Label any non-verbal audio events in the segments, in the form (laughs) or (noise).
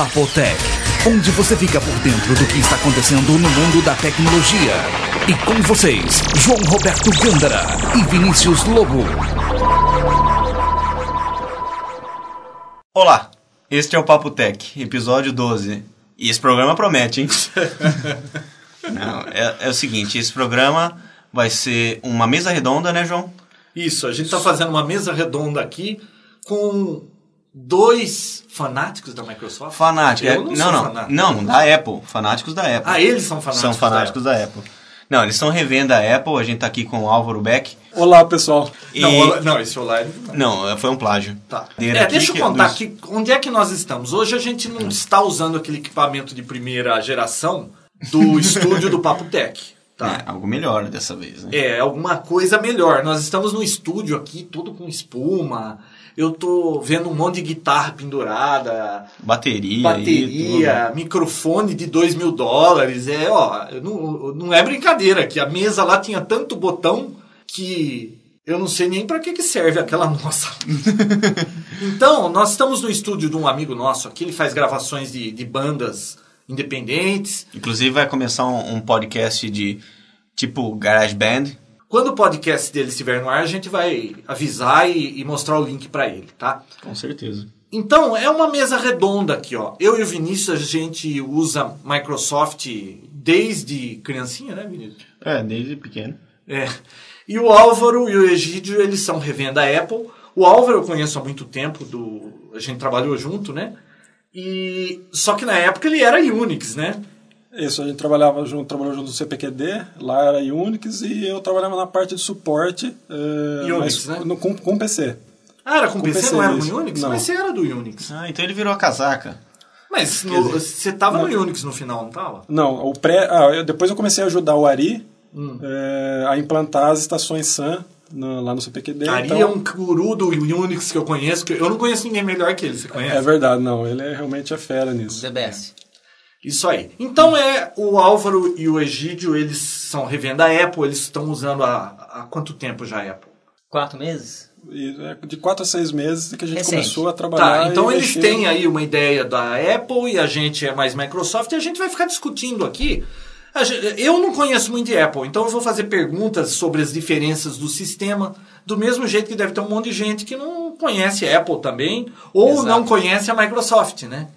Papotec, onde você fica por dentro do que está acontecendo no mundo da tecnologia. E com vocês, João Roberto Gândara e Vinícius Lobo. Olá, este é o Papo Tech, episódio 12. E esse programa promete, hein? (laughs) Não, é, é o seguinte, esse programa vai ser uma mesa redonda, né, João? Isso, a gente está fazendo uma mesa redonda aqui com dois fanáticos da Microsoft. Fanáticos. Eu é- não, não, sou não, fanático. não, da Apple. Fanáticos da Apple. Ah, eles são fanáticos. São fanáticos da Apple. Não, eles estão revendo a Apple, a gente tá aqui com o Álvaro Beck. Olá, pessoal. E... Não, olá- não, esse online. Não, foi um plágio. Tá. É, aqui deixa eu que- contar dos- aqui onde é que nós estamos. Hoje a gente não está usando aquele equipamento de primeira geração do (laughs) estúdio do Papo Tech. Tá? É, algo melhor dessa vez, né? É, alguma coisa melhor. Nós estamos no estúdio aqui, tudo com espuma. Eu tô vendo um monte de guitarra pendurada, Bateria. bateria, microfone de dois mil dólares. É, ó, não, não é brincadeira que a mesa lá tinha tanto botão que eu não sei nem para que, que serve aquela (laughs) nossa. então, nós estamos no estúdio de um amigo nosso aqui, ele faz gravações de, de bandas independentes. Inclusive vai começar um, um podcast de tipo Garage Band. Quando o podcast dele estiver no ar, a gente vai avisar e, e mostrar o link para ele, tá? Com certeza. Então, é uma mesa redonda aqui, ó. Eu e o Vinícius, a gente usa Microsoft desde criancinha, né, Vinícius? É, desde pequeno. É. E o Álvaro e o Egídio, eles são revenda Apple. O Álvaro eu conheço há muito tempo, do... a gente trabalhou junto, né? E só que na época ele era Unix, né? Isso, a gente trabalhava junto, trabalhou junto no CPQD, lá era Unix, e eu trabalhava na parte de suporte, eh, Unix, mas né? no- com, com PC. Ah, era com, Com PC, PC não era com Unix? Não. Mas você era do Unix. Ah, então ele virou a casaca. Mas no- você tava no Unix no final, não tava? Não, o pré, ah, eu- depois eu comecei a ajudar o Ari Hum. eh, a implantar as estações SAN na- lá no CPQD. Ari então, é um guru do Unix que eu conheço, que eu não conheço ninguém melhor que ele, você conhece? É verdade, não, ele é, realmente é fera nisso. DBS. Isso aí. Então é o Álvaro e o Egídio, eles são revenda Apple, eles estão usando há, há quanto tempo já a Apple? Quatro meses? É de quatro a seis meses que a gente Recente. começou a trabalhar. Tá, então eles mexer têm aí uma ideia da Apple e a gente é mais Microsoft e a gente vai ficar discutindo aqui. Eu não conheço muito de Apple, então eu vou fazer perguntas sobre as diferenças do sistema, do mesmo jeito que deve ter um monte de gente que não conhece a Apple também, ou Exato. não conhece a Microsoft, né?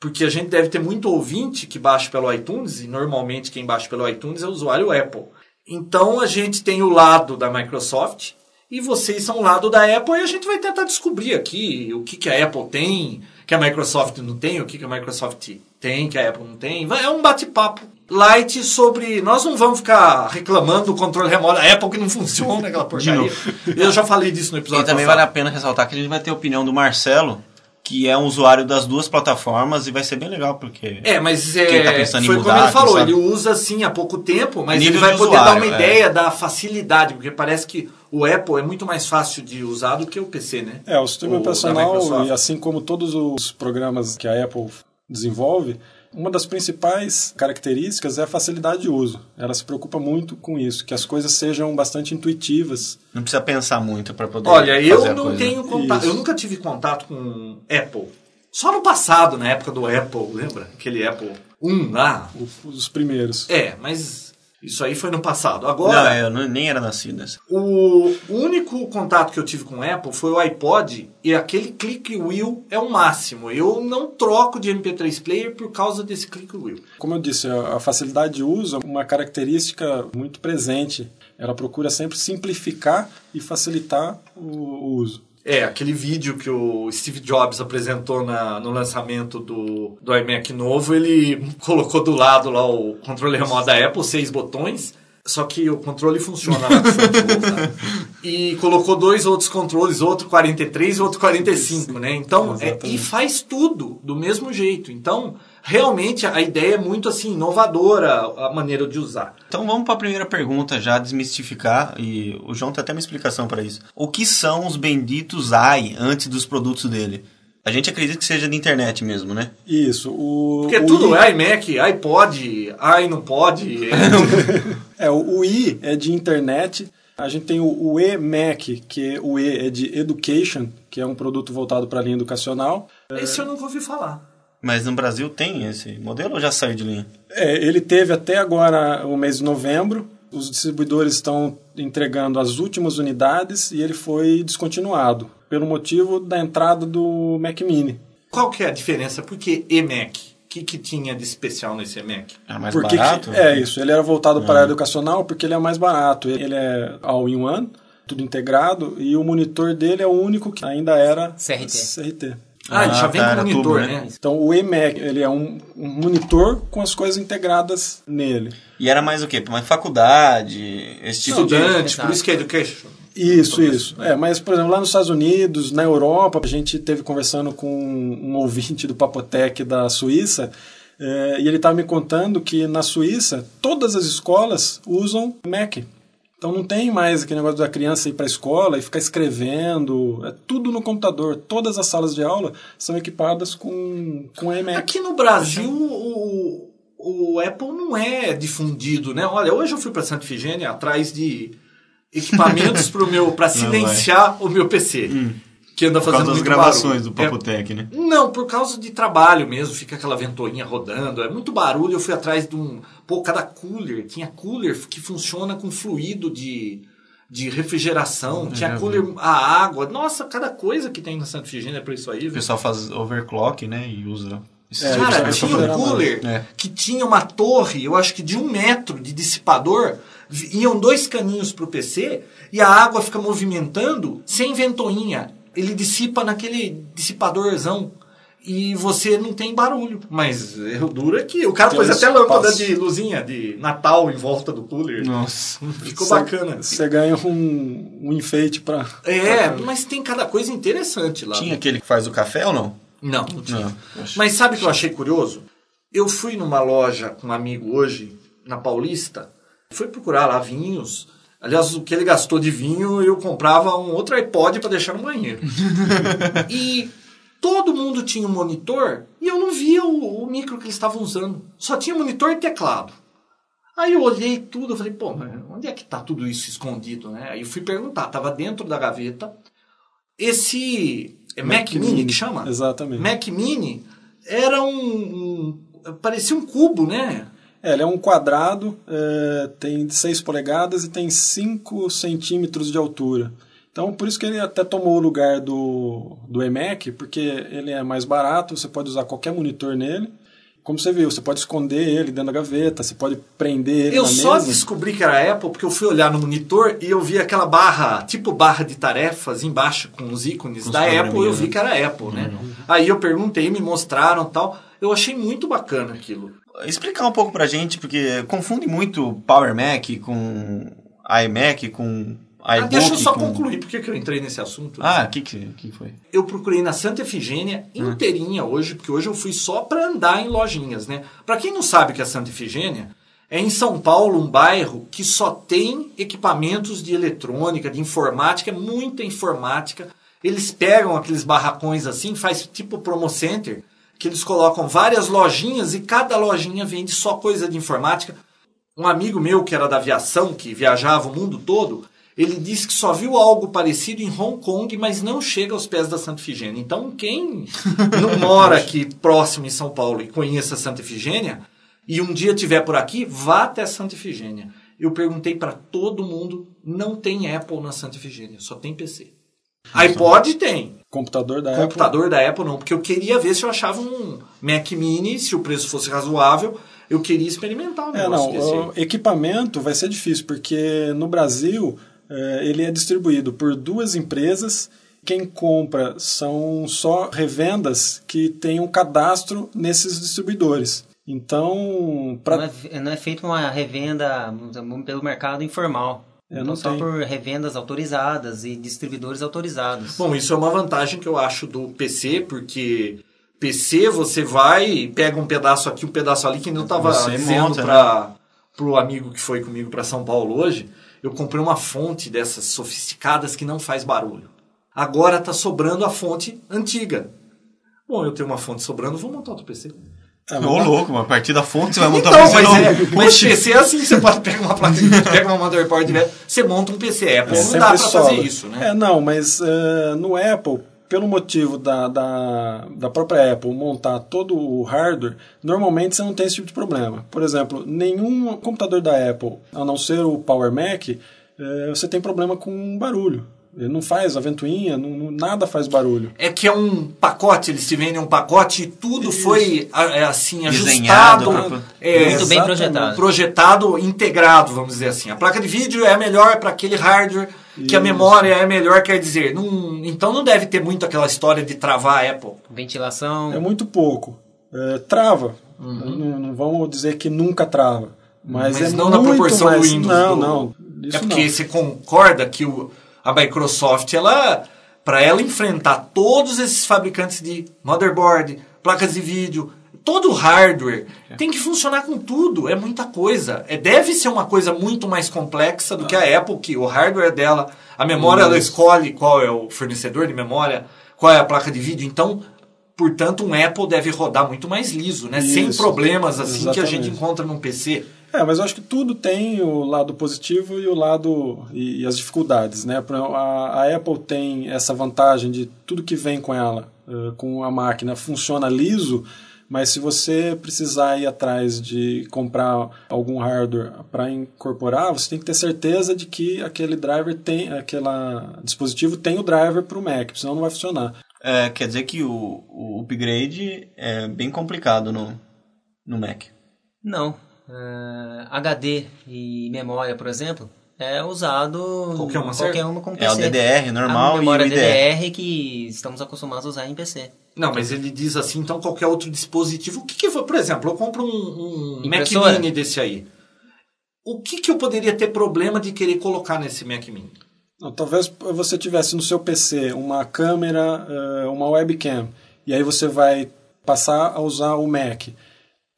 Porque a gente deve ter muito ouvinte que baixa pelo iTunes, e normalmente quem baixa pelo iTunes é o usuário Apple. Então a gente tem o lado da Microsoft e vocês são o lado da Apple e a gente vai tentar descobrir aqui o que, que a Apple tem, que a Microsoft não tem, o que, que a Microsoft tem, que a Apple não tem. Vai- É um bate-papo light sobre. Nós não vamos ficar reclamando do controle remoto da Apple que não (laughs) funciona, aquela porcaria. Eu já falei disso no episódio E também passado. vale a pena ressaltar que a gente vai ter a opinião do Marcelo, que é um usuário das duas plataformas, e vai ser bem legal, porque. É, mas Quem é, tá pensando em foi mudar, como ele falou, sabe? ele usa assim há pouco tempo, mas Nível ele vai de poder dar usuário, uma é. ideia da facilidade, porque parece que o Apple é muito mais fácil de usar do que o PC, né? É, o sistema O operacional, e assim como todos os programas que a Apple desenvolve, uma das principais características é a facilidade de uso. Ela se preocupa muito com isso, que as coisas sejam bastante intuitivas. Não precisa pensar muito para poder. Olha, fazer eu a não coisa. tenho contato, Isso. eu nunca tive contato com Apple. Só no passado, na época do Apple, lembra? Aquele Apple 1 lá. Os primeiros. É, mas isso aí foi no passado. Não, Agora, eu não- nem era nascido nessa. O único contato que eu tive com o Apple foi o iPod e aquele click wheel é o máximo. Eu não troco de MP3 player por causa desse click wheel. Como eu disse, a a facilidade de uso é uma característica muito presente. Ela procura sempre simplificar e facilitar o, o uso. É, aquele vídeo que o Steve Jobs apresentou na- no lançamento do, do iMac novo, ele (laughs) colocou do lado lá o controle remoto da Apple, seis botões, só que o controle funciona lá front tá? (laughs) E colocou dois outros controles, outro 43 e outro 45, né? Então, é, e faz tudo do mesmo jeito. Então, realmente a ideia é muito assim inovadora a maneira de usar. Então vamos para a primeira pergunta, já desmistificar, e o João tem até uma explicação para isso. O que são os benditos AI antes dos produtos dele? A gente acredita que seja de internet mesmo, né? Isso. O, Porque o tudo I- é iMac, iPod, i não pode. (laughs) é- É, o I é de internet. A gente tem o, o eMac, que o E é de Education, que é um produto voltado para a linha educacional. Esse eu nunca ouvi falar. Mas no Brasil tem esse modelo ou já saiu de linha? É, ele teve até agora o mês de novembro. Os distribuidores estão entregando as últimas unidades e ele foi descontinuado pelo motivo da entrada do Mac Mini. Qual que é a diferença? Por que e-Mac? O que, que tinha de especial nesse e-Mac? Era mais Porque que- barato? é isso, ele era voltado para a área educacional porque ele é mais barato. Ele é all-in-one, tudo integrado, e o monitor dele é o único que ainda era CRT. CRT. Ah, ele Ah, já vem tá, com monitor, tubo, né? né? Então o eMac, ele é um, um monitor com as coisas integradas nele. E era mais o quê? Uma faculdade, esse tipo de... Estudante, por Exato. isso que é education. Isso, isso. É, mas, por exemplo, lá nos Estados Unidos, na Europa, a gente teve conversando com um (laughs) ouvinte do Papotec da Suíça, é, e ele estava me contando que na Suíça todas as escolas usam Mac. Então não tem mais aquele negócio da criança ir para a escola e ficar escrevendo. É tudo no computador. Todas as salas de aula são equipadas com, com iMac. Aqui no Brasil, o, o Apple não é difundido, né? Olha, hoje eu fui para Santa Ifigênia atrás de equipamentos para meu para silenciar o meu PC, que anda Por fazendo causa das gravações barulho. do É, Papotec, né? Não, por causa de trabalho mesmo, fica aquela ventoinha rodando, é muito barulho. Eu fui atrás de um. Pô, cada cooler, tinha cooler que funciona com fluido de, de refrigeração, tinha cooler a água. Nossa, cada coisa que tem na Santa Ifigênia é pra isso aí, O viu? pessoal faz overclock, né? E usa... É, tipo Cara, tinha um cooler É. que tinha uma torre, eu acho que de um metro de dissipador, iam dois caninhos pro PC e a água fica movimentando sem ventoinha. Ele dissipa naquele dissipadorzão. E você não tem barulho. Mas é, o duro é que o cara Tem pôs até lâmpada de luzinha de Natal em volta do cooler. Nossa. Ficou Você- bacana. Você ganha um, um enfeite para. É, mas tem cada coisa interessante lá. Tinha aquele que faz o café ou não? Não, não tinha. Não. Mas sabe o que eu achei curioso? Eu fui numa loja com um amigo hoje, na Paulista, fui procurar lá vinhos. Aliás, o que ele gastou de vinho, eu comprava um outro iPod para deixar no banheiro. (laughs) e todo mundo tinha um monitor e eu não via o, o micro que eles estavam usando. Só tinha monitor e teclado. Aí eu olhei tudo, eu falei, pô, mas onde é que tá tudo isso escondido, né? Aí eu fui perguntar, tava dentro da gaveta. Esse é Mac, Mini que chama? Exatamente. Mac Mini era um, um- parecia um cubo, né? É, ele é um quadrado, é, tem 6 polegadas e tem 5 centímetros de altura. Então, por isso que ele até tomou o lugar do, do iMac, porque ele é mais barato, você pode usar qualquer monitor nele. Como você viu, você pode esconder ele dentro da gaveta, você pode prender ele Eu na só mesa. descobri que era Apple porque eu fui olhar no monitor e eu vi aquela barra, tipo barra de tarefas embaixo com os ícones Com os da Apple, eu vi né? que era Apple, né? Aí eu perguntei, me mostraram tal. Eu achei muito bacana aquilo. Explicar um pouco pra gente, porque confunde muito Power Mac com iMac, com Ah, iBook. deixa eu só com... concluir porque que eu entrei nesse assunto. Ah, o que, que, que foi? eu procurei na Santa Efigênia inteirinha hoje, porque hoje eu fui só para andar em lojinhas, né? Para quem não sabe que é Santa Efigênia, é em São Paulo um bairro que só tem equipamentos de eletrônica, de informática, muita informática. Eles pegam aqueles barracões assim, faz tipo promo center, que eles colocam várias lojinhas e cada lojinha vende só coisa de informática. Um amigo meu que era da aviação, que viajava o mundo todo, ele disse que só viu algo parecido em Hong Kong, mas não chega aos pés da Santa Efigênia. Então, quem (laughs) não mora aqui próximo em São Paulo e conheça Santa Efigênia, e um dia tiver por aqui, vá até Santa Efigênia. Eu perguntei para todo mundo, não tem Apple na Santa Efigênia, só tem PC. iPod tem, Computador da computador da Apple não, porque eu queria ver se eu achava um Mac Mini, se o preço fosse razoável, eu queria experimentar o Apple. É, não, desse. o equipamento vai ser difícil, porque no Brasil é, ele é distribuído por duas empresas. Quem compra são só revendas que têm um cadastro nesses distribuidores. Então, pra, Não, é, não é feito uma revenda pelo mercado informal. É, não não só tem. por revendas autorizadas e distribuidores autorizados. Bom, isso é uma vantagem que eu acho do PC, porque PC você vai e pega um pedaço aqui, um pedaço ali, que nem eu estava dizendo monta, para pro amigo que foi comigo para São Paulo hoje, eu comprei uma fonte dessas sofisticadas que não faz barulho. Agora tá sobrando a fonte antiga. Bom, eu tenho uma fonte sobrando, vou montar outro PC. É, Ô, louco, mas a partir da fonte você vai montar Então, um PC mas, novo. é, mas PC é assim, você (laughs) pode pegar uma placa pega uma motherboard, você monta um PC Apple. não sempre dá para sobra. fazer isso, né? É, não, mas é, no Apple, pelo motivo da, da, da própria Apple montar todo o hardware, normalmente você não tem esse tipo de problema. Por exemplo, nenhum computador da Apple, a não ser o Power Mac, é, você tem problema com barulho. Ele não faz a ventoinha, não, não- nada faz barulho. É que é um pacote, eles te vendem um pacote e tudo foi a- é, assim Desenhado ajustado, pra- é, Muito bem projetado. projetado, integrado, vamos dizer assim. A placa de vídeo é melhor para aquele hardware que a Isso. memória é melhor, quer dizer, não, então não deve ter muito aquela história de travar a Apple. Ventilação. É muito pouco. É, trava. Uhum. Não, não vamos dizer que nunca trava. Mas, Mas é não na proporção mais... do Windows. Não, do- não. Isso é porque não. você concorda que o, a Microsoft, ela, para ela enfrentar todos esses fabricantes de motherboard, placas de vídeo, todo o hardware, tem que funcionar com tudo. É muita coisa. É, deve ser uma coisa muito mais complexa do que a Apple, que o hardware dela, a memória, ela escolhe qual é o fornecedor de memória, qual é a placa de vídeo. Então, portanto, um Apple deve rodar muito mais liso, né? Sem Isso. problemas assim que a gente Exatamente. encontra num PC. É, mas eu acho que tudo tem o lado positivo e o lado e, e as dificuldades, né? A, a Apple tem essa vantagem de tudo que vem com ela, eh, com a máquina, funciona liso, mas se você precisar ir atrás de comprar algum hardware para incorporar, você tem que ter certeza de que aquele driver tem, aquele dispositivo tem o driver para o Mac, senão não vai funcionar. É, quer dizer que o, o upgrade é bem complicado no, no Mac. Não. É, HD e memória, por exemplo, é usado Qualquer uma qualquer uma com PC. É o DDR normal a e memória o IDR. DDR que estamos acostumados a usar em PC. Não, mas ele diz assim, então qualquer outro dispositivo. O que, que foi? Por exemplo, eu compro um, um Mac? Mini desse aí. O que, que eu poderia ter problema de querer colocar nesse Mac Mini? Não, talvez você tivesse no seu PC uma câmera, eh, uma webcam, e aí você vai passar a usar o Mac.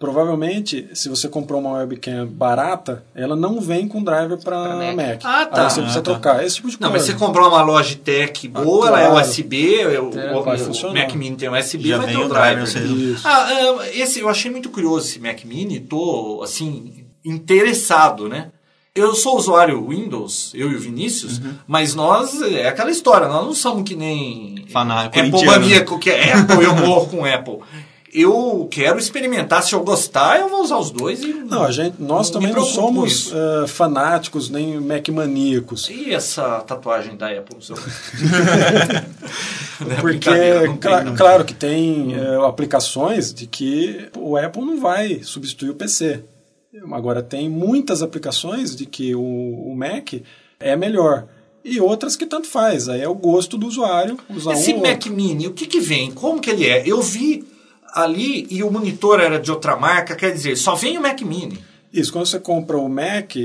Provavelmente, se você comprou uma webcam barata, ela não vem com driver para Mac. Mac. Ah, tá. Aí você precisa Ah, tá. trocar. Esse tipo de Não, mas coisa. você comprar uma Logitech boa, Ah, ela é claro. USB, o, É, o- o funcionar. Mac Mini tem USB, Já vai ter o o driver, driver. Ah, ah, esse, eu achei muito curioso esse Mac Mini, tô, assim, interessado, né? Eu sou usuário Windows, eu e o Vinícius, Uhum. mas nós, é aquela história, nós não somos que nem Fanático, Apple corintiano. maníaco, que é Apple, eu morro com Apple. Eu quero experimentar, se eu gostar, eu vou usar os dois e... Não, a gente, nós também não somos eh, fanáticos nem Mac maníacos. E essa tatuagem da Apple no seu... (laughs) Não é Porque, não tem, claro que tem eh, aplicações de que o Apple não vai substituir o PC. Agora, tem muitas aplicações de que o, o Mac é melhor. E outras que tanto faz. Aí é o gosto do usuário usar Esse um Mac outro. Mini, o que que vem? Como que ele é? Eu vi ali e o monitor era de outra marca, quer dizer, só vem o Mac Mini. Isso, quando você compra o Mac, eh,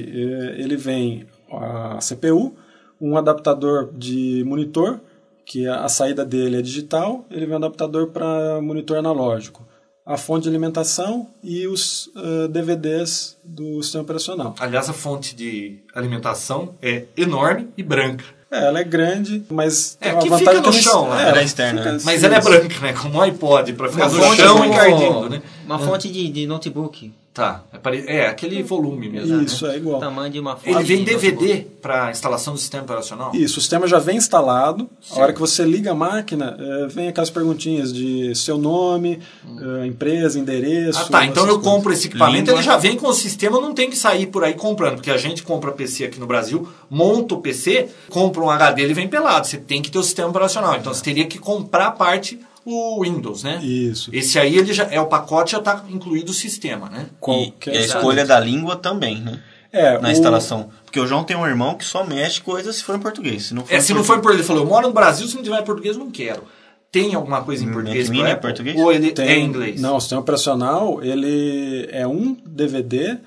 ele vem a CPU, um adaptador de monitor, que a saída dele é digital, ele vem um adaptador para monitor analógico, a fonte de alimentação e os eh, DVDs do sistema operacional. Aliás, a fonte de alimentação é enorme e branca. É, ela é grande, mas É, tem uma que vantagem fica no que chão, ela- né? é, Ela é externa, fica- né? Mas ela é branca, né? Como um iPod, para ficar Uma no fonte chão como- encardindo, né? Uma fonte de, de notebook. Tá, é, pare- é aquele volume mesmo. Isso, é igual. Tamanho de uma Ele vem. DVD para instalação do sistema operacional? Isso, o sistema já vem instalado. A hora que você liga a máquina, eh, vem aquelas perguntinhas de seu nome, eh, empresa, endereço. Ah, tá. Então eu coisas. compro esse equipamento, Língua. ele já vem com o sistema, não tem que sair por aí comprando, porque a gente compra PC aqui no Brasil, monta o PC, compra um HD, ele vem pelado. Você tem que ter o sistema operacional. Então você teria que comprar a parte o Windows, né? Isso. Esse aí ele já é o pacote já está incluído o sistema, né? E, Qualquer e a escolha da língua também, né? É, Na o- instalação. Porque o João tem um irmão que só mexe coisas se for em português. Se não for É, em se não for em português- português, ele falou, eu moro no Brasil, se não tiver em português, eu não quero. Tem alguma coisa em Mac português Mini pra é português? Ou ele Tem, é em inglês? Não, o sistema operacional, ele é um DVD,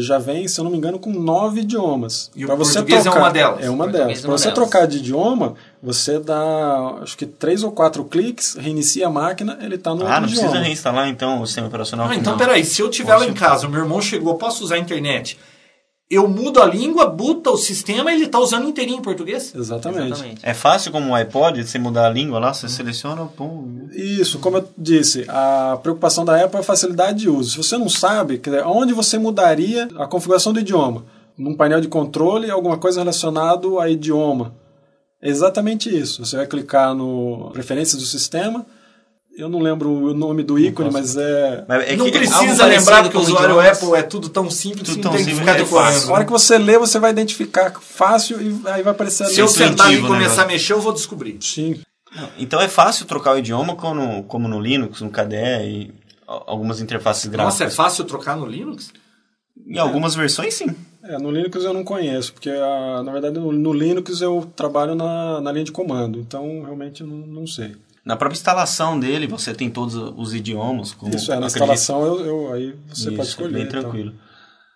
já vem, se eu não me engano, com nove idiomas. E o Pra você português é trocar- uma delas? É uma delas. é Para uma você delas. trocar de idioma, você dá, acho que três ou quatro cliques, reinicia a máquina, ele está no Ah, outro não precisa idioma. reinstalar então o sistema operacional. Ah, então Não. peraí, se eu tiver lá em casa, o meu irmão chegou, posso usar a internet, eu mudo a língua, buta o sistema e ele está usando inteirinho em português? Exatamente. Exatamente. É fácil como o iPod, você mudar a língua lá, você seleciona, pum. Isso, como eu disse, a preocupação da Apple é a facilidade de uso. Se você não sabe, onde você mudaria a configuração do idioma? Num painel de controle, alguma coisa relacionada a idioma. É exatamente isso. Você vai clicar no Preferências do Sistema. Eu não lembro o nome do ícone, mas é. Mas é não precisa lembrar porque o usuário. Apple é tudo tão simples Tudo que tão tem que simples ficar que é decorando. fácil. A hora que você lê, você vai identificar fácil e aí vai aparecer ali. Se eu sentar e né, começar negócio? a mexer, eu vou descobrir. Sim. Então é fácil trocar o idioma como, como no Linux, no KDE e a- algumas interfaces Nossa, é gráficas. fácil trocar no Linux? Em algumas versões, sim. É, no Linux eu não conheço, porque ah, na verdade no, no Linux eu trabalho na, na linha de comando, então realmente eu não, não sei. Na própria instalação dele, você tem todos os idiomas. Como Isso é, na acredito. instalação eu, eu- aí você Isso, pode escolher. bem então. tranquilo.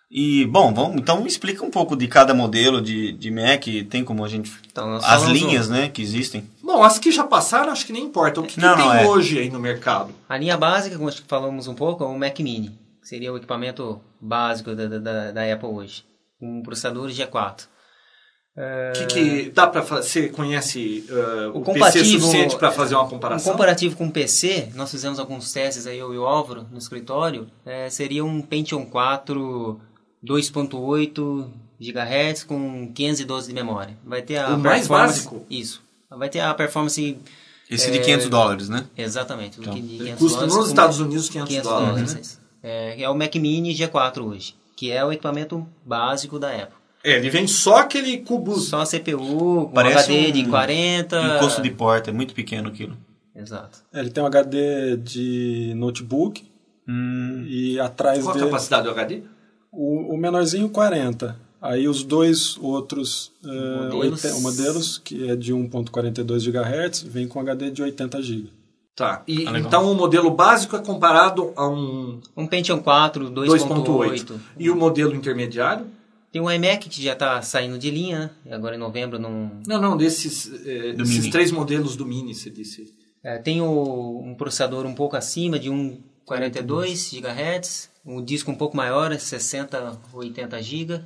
E, bom, vamos, então me explica um pouco de cada modelo de, de Mac, tem como a gente... Então, as linhas, né, que existem. Bom, as que já passaram, acho que nem importa. O que, que Não, tem não, é. hoje aí no mercado? A linha básica, como acho que falamos um pouco, é o Mac Mini, que seria o equipamento básico da, da, da Apple hoje, com processador G4. Que, que dá para fazer? Você conhece uh, o, O PC suficiente para fazer uma Um comparação? comparativo com o PC, nós fizemos alguns testes aí, eu e o Álvaro, no escritório, é, seria um Pentium 4 2.8 GHz com 512 de memória. Vai ter a O mais básico? Isso. Vai ter a performance... Esse É, de 500 dólares, né? Exatamente. Então, de 500 Ele custa dólares nos Estados Unidos 500, 500 dólares. dólares. né? É, é o Mac Mini G4 hoje, que é o equipamento básico da Apple. É, ele vem só aquele cubo. Só a CPU, com Parece HD um de 40... Encosto de porta, é muito pequeno aquilo. Exato. É, ele tem um HD de notebook Hum, e atrás Qual a dele capacidade do HD? o, o menorzinho 40. Aí os dois outros eh, Modelos. modelos, que é de 1.42 GHz, vem com HD de 80 GB. Tá. E, Ah, então o modelo básico é comparado a um Um Pentium 4 2.8. 2.8. E o modelo intermediário? Tem um iMac que já está saindo de linha, né? agora em novembro não... Não, não, desses, Do desses Mini. três modelos do Mini, você disse. É, tem o- um processador um pouco acima de 1.42 GHz, um disco um pouco maior, 60, 80 GB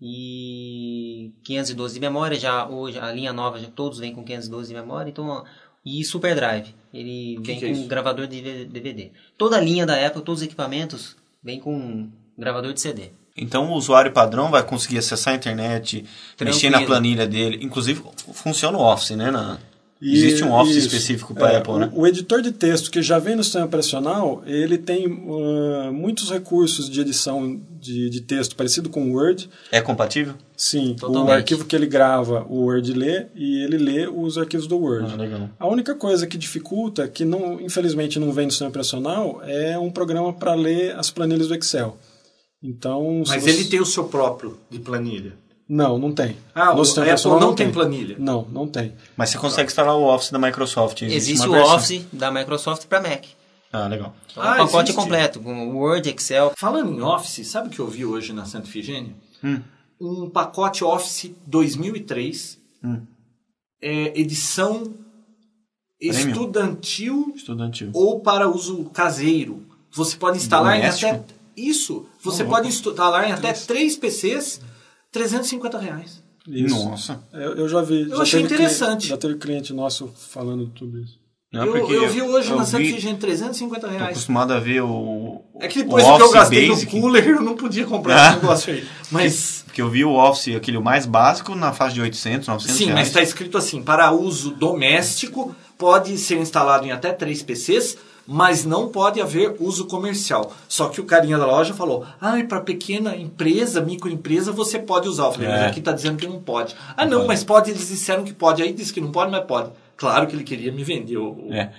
e 512 de memória. Já hoje a linha nova já todos vêm com 512 de memória, então e Super Drive, ele vem que é com isso? gravador de DVD. Toda a linha da Apple, todos os equipamentos vêm com gravador de CD. Então o usuário padrão vai conseguir acessar a internet, mexer na Tranquilo. planilha dele. Inclusive, funciona o Office, né? Na- E- Existe um Office isso. específico para É, Apple, né? O, o editor de texto que já vem no sistema operacional, ele tem uh, muitos recursos de edição de, de texto parecido com o Word. É compatível? Sim, o Totalmente. arquivo que ele grava, o Word lê e ele lê os arquivos do Word. Ah, legal. A única coisa que dificulta, que não, infelizmente não vem no sistema operacional, é um programa para ler as planilhas do Excel. Então, Mas você- ele tem o seu próprio de planilha. Não, não tem. Ah, No o sistema Apple operacional não tem planilha. Não, não tem. Mas você consegue instalar o Office da Microsoft. Existe, uma o versão. Office da Microsoft para Mac. Ah, legal. Então, Ah, é um pacote existe. completo, com Word, Excel. Falando em Office, sabe o que eu vi hoje na Santa Ifigênia? Hum. Um pacote Office 2003, Hum. é, edição Premium? estudantil Estudantil. ou para uso caseiro. Você pode instalar em até... Isso! Você Não, pode instalar em até três PCs, 350 reais. Isso. Nossa. Eu, eu já vi. Eu já achei interessante. Cliente, já teve cliente nosso falando tudo isso. Não, eu, eu vi hoje eu na Ifigênia 350 Tô reais. acostumado a ver o. É que o depois que eu gastei Basic, no cooler, eu não podia comprar Ah. esse negócio aí. (laughs) Mas... Porque eu vi o Office, aquele mais básico, na faixa de 800, 900 Sim, mas reais. está escrito assim: para uso doméstico, pode ser instalado em até três PCs, mas não pode haver uso comercial. Só que o carinha da loja falou: ah, para pequena empresa, microempresa, você pode usar. Eu falei: É. mas aqui está dizendo que não pode. Ah, Não não, pode. mas pode, eles disseram que pode. Aí disse que não pode, mas pode. Claro que ele queria me vender o, o- É.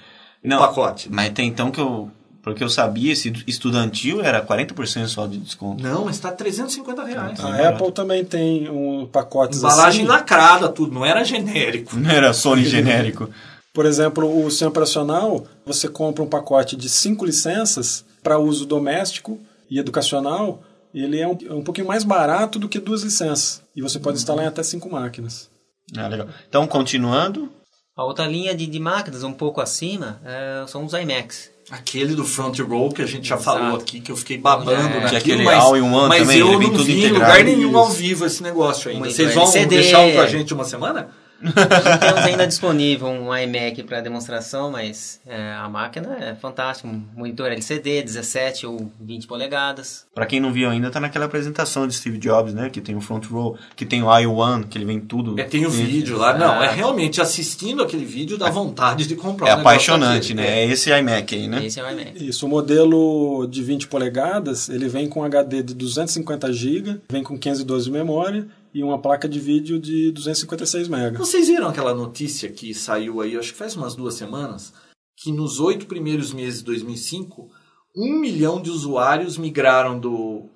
o Não, pacote. Mas tem então que eu. Porque eu sabia, esse estudantil era 40% só de desconto. Não, mas está 350 reais. Ah, A barato. Apple também tem um pacotes Embalagem assim. lacrada, tudo, não era genérico. Não era Sony genérico. (laughs) Por exemplo, o sistema operacional, você compra um pacote de cinco licenças para uso doméstico e educacional, ele é um, é um pouquinho mais barato do que duas licenças. E você pode instalar em até cinco máquinas. Ah, legal. Então, continuando. A outra linha de, de máquinas, um pouco acima, é, são os iMacs. Aquele do front row que a gente já Exato. falou aqui, que eu fiquei babando É. naquilo, Que aquele mas, all-in-one mas também, eu não tudo vi em lugar nenhum ao vivo esse negócio ainda. Vocês vão CD. deixar um com a gente uma semana? Não temos ainda disponível um iMac para demonstração, mas é, a máquina é fantástica. Um monitor LCD 17 ou 20 polegadas. Pra quem não viu ainda, tá naquela apresentação de Steve Jobs, né? Que tem o front row, que tem o i1, que ele vem tudo. É, tem o vídeo lá. Não, é realmente assistindo aquele vídeo dá vontade de comprar É um apaixonante, né? É esse iMac aí, né? Esse é o iMac. Isso, o modelo de 20 polegadas, ele vem com HD de 250 GB, vem com 512 de memória e uma placa de vídeo de 256 MB. Vocês viram aquela notícia que saiu aí, acho que faz umas duas semanas, que nos oito primeiros meses de 2005, um milhão de usuários migraram do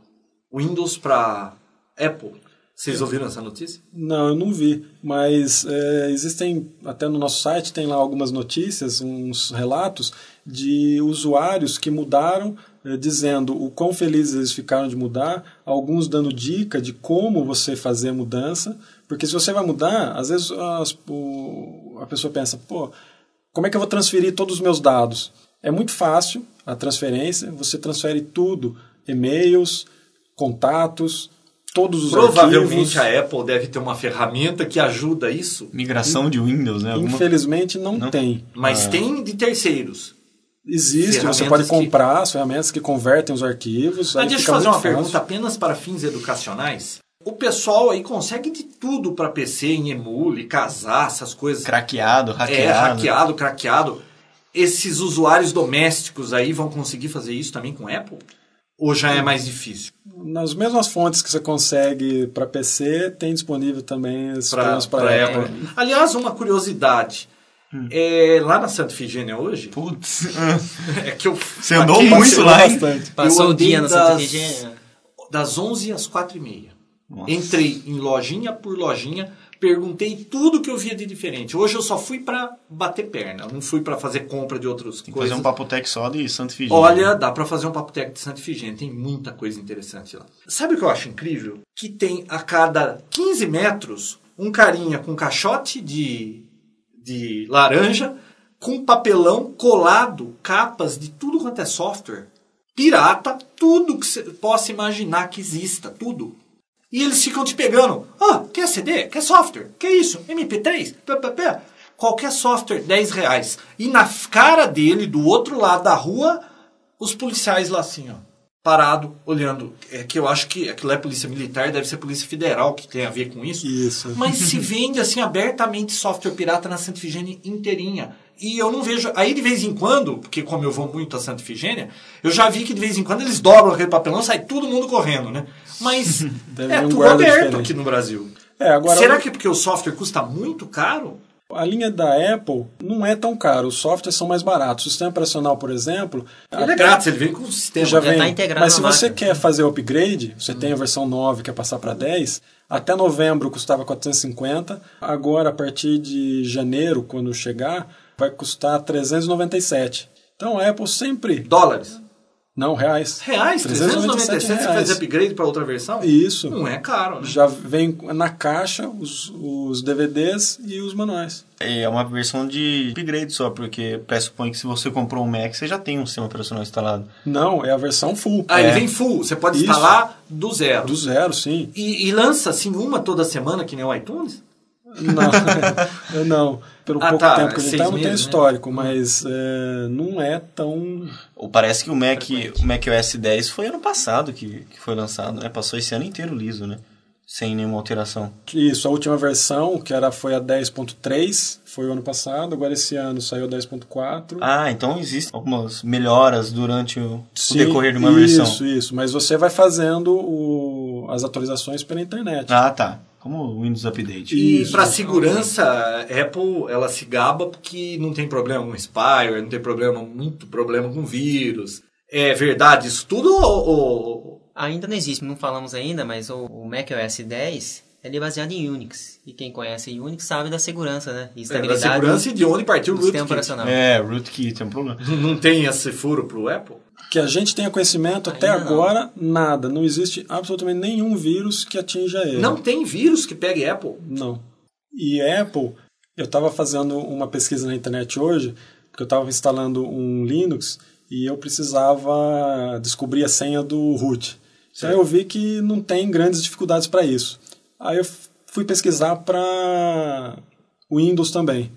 Windows para Apple. Vocês ouviram essa notícia? Não, eu não vi, mas é, existem, até no nosso site tem lá algumas notícias, uns relatos de usuários que mudaram, dizendo o quão felizes eles ficaram de mudar, alguns dando dica de como você fazer a mudança, porque se você vai mudar, às vezes as- o- a pessoa pensa, pô, como é que eu vou transferir todos os meus dados? É muito fácil a transferência, você transfere tudo, e-mails, contatos, todos os Provavelmente arquivos. a Apple deve ter uma ferramenta que ajuda isso, Migração de Windows, né? Alguma- Infelizmente não, Não? tem. mas tem de terceiros. Existe, você pode que- comprar as ferramentas que convertem os arquivos. Mas aí deixa eu fazer uma fácil. pergunta apenas para fins educacionais. O pessoal aí consegue de tudo para PC, em emule, casar, essas coisas. Craqueado, hackeado. É, hackeado, craqueado. Esses usuários domésticos aí vão conseguir fazer isso também com Apple? Ou já é mais difícil? Nas mesmas fontes que você consegue para PC, tem disponível também esses para Apple. Apple. Aliás, uma curiosidade. É, lá na Santa Efigênia hoje, Putz. (laughs) é que eu. (laughs) Você andou aqui- muito lá, bastante. Passou o dia na Santa Efigênia. Das 11 às 4 e meia. Nossa. Entrei em lojinha por lojinha, perguntei tudo que eu via de diferente. Hoje eu só fui para bater perna, não fui para fazer compra de outras Tem coisas. fazer um papotec só de Santo Figênio. Olha, dá pra fazer um papo técnico de Santa Efigênia, tem muita coisa interessante lá. Sabe o que eu acho incrível? Que tem a cada 15 metros um carinha com caixote de, de laranja, com papelão colado, capas de tudo quanto é software, pirata, tudo que você possa imaginar que exista, tudo. E eles ficam te pegando. Ah, quer CD? Quer software? Quer isso? MP3? Pé, pé, pé. Qualquer software, 10 reais. E na cara dele, do outro lado da rua, os policiais lá assim, ó. Parado, olhando. É que eu acho que aquilo é polícia militar, deve ser polícia federal que tem a ver com isso. Isso. Mas se vende assim abertamente software pirata na Santa Ifigênia inteirinha. E eu não vejo. Aí de vez em quando, porque como eu vou muito a Santa Ifigênia, eu já vi que de vez em quando eles dobram aquele papelão sai todo mundo correndo, né? Mas (laughs) é um tudo aberto diferente. aqui no Brasil. É, agora, Será que é porque o software custa muito caro? A linha da Apple não é tão cara, os softwares são mais baratos. O sistema operacional, por exemplo. Ele é grátis, ele vem com o sistema. Já já vem. tá integrado Mas se você máquina. quer fazer o upgrade, você tem a versão 9 quer passar para 10, até novembro custava 450, agora a partir de janeiro, quando chegar, vai custar 397. Então a Apple sempre. Dólares. Não, reais. Reais, 397 você faz reais. upgrade para outra versão? Isso. Não é caro, né? Já vem na caixa os, os DVDs e os manuais. É uma versão de upgrade só, porque pressupõe que se você comprou um Mac, você já tem um sistema operacional instalado. Não, é a versão full. Ah, é, ele vem full, você pode Isso. instalar do zero. do zero, sim. E, e lança assim uma toda semana, que nem o iTunes? Não, (laughs) não. Pelo Ah, pouco tá, tempo que a gente seis tá, eu não tem né? histórico, mas é, não é tão. Ou parece que o Mac, o Mac OS 10 foi ano passado que, que foi lançado, né? Passou esse ano inteiro liso, né? Sem nenhuma alteração. Isso, a última versão, que era, foi a 10.3, foi o ano passado, agora esse ano saiu a 10.4. Ah, então existem algumas melhoras durante o, o Sim, decorrer de uma isso, versão. Isso, mas você vai fazendo o- as atualizações pela internet. Ah, tá. Como o Windows Update. E para segurança, a Apple ela se gaba porque não tem problema com spyware, não tem problema, muito problema com vírus. É verdade isso tudo ou, ou- Ainda não existe, não falamos ainda, mas o, o Mac OS 10 ele é baseado em Unix. E quem conhece Unix sabe da segurança, né? E é, da estabilidade segurança e de onde partiu o rootkit? operacional. É, rootkit é um problema. Não tem esse furo pro Apple? Que a gente tenha conhecimento até Ainda não. agora, nada. Não existe absolutamente nenhum vírus que atinja ele. Não tem vírus que pegue Apple. Não. E Apple, eu estava fazendo uma pesquisa na internet hoje, porque eu estava instalando um Linux e eu precisava descobrir a senha do root. Então eu vi que não tem grandes dificuldades para isso. Aí eu fui pesquisar para Windows também.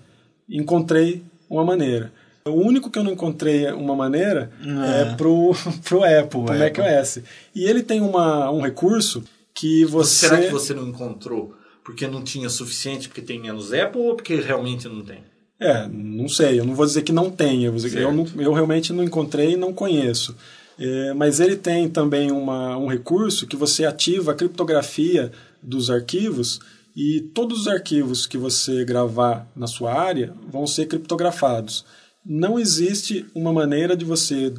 Encontrei uma maneira. O único que eu não encontrei uma maneira é pro, (laughs) pro Apple, pro macOS. E ele tem uma, um recurso que você... Será que você não encontrou porque não tinha suficiente, porque tem menos Apple ou porque realmente não tem? É, não sei. Eu não vou dizer que não tem. Eu, eu, não- eu realmente não encontrei e não conheço. É, mas ele tem também uma, um recurso que você ativa a criptografia dos arquivos e todos os arquivos que você gravar na sua área vão ser criptografados. Não existe uma maneira de você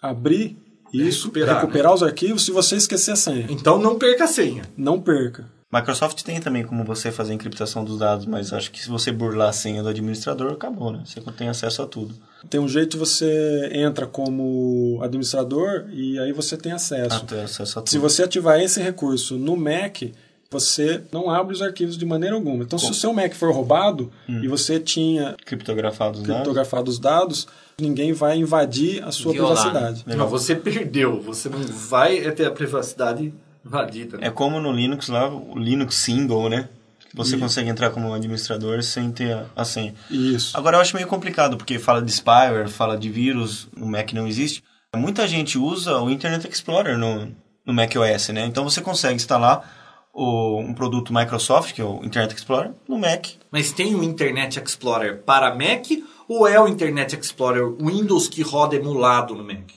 abrir isso, Recuperar, recuperar, os arquivos se você esquecer a senha. Então não perca a senha. Não perca. Microsoft tem também como você fazer encriptação dos dados, mas acho que se você burlar a senha do administrador, acabou, né? Você tem acesso a tudo. Tem um jeito você entra como administrador e aí você tem acesso. Ah, tem acesso a tudo. Se você ativar esse recurso no Mac, você não abre os arquivos de maneira alguma. Então, se o seu Mac for roubado Hum. e você tinha Criptografados os dados. criptografado os dados, ninguém vai invadir a sua Violar, privacidade. Não, você perdeu. Você não vai ter a privacidade invadida. né? É como no Linux lá, o Linux Single, né? Você consegue entrar como administrador sem ter a- a senha. Isso. Agora eu acho meio complicado, porque fala de spyware, fala de vírus, no Mac não existe. Muita gente usa o Internet Explorer no, no macOS, né? Então você consegue instalar o, um produto Microsoft, que é o Internet Explorer, no Mac. Mas tem o Internet Explorer para Mac ou é o Internet Explorer Windows que roda emulado no Mac?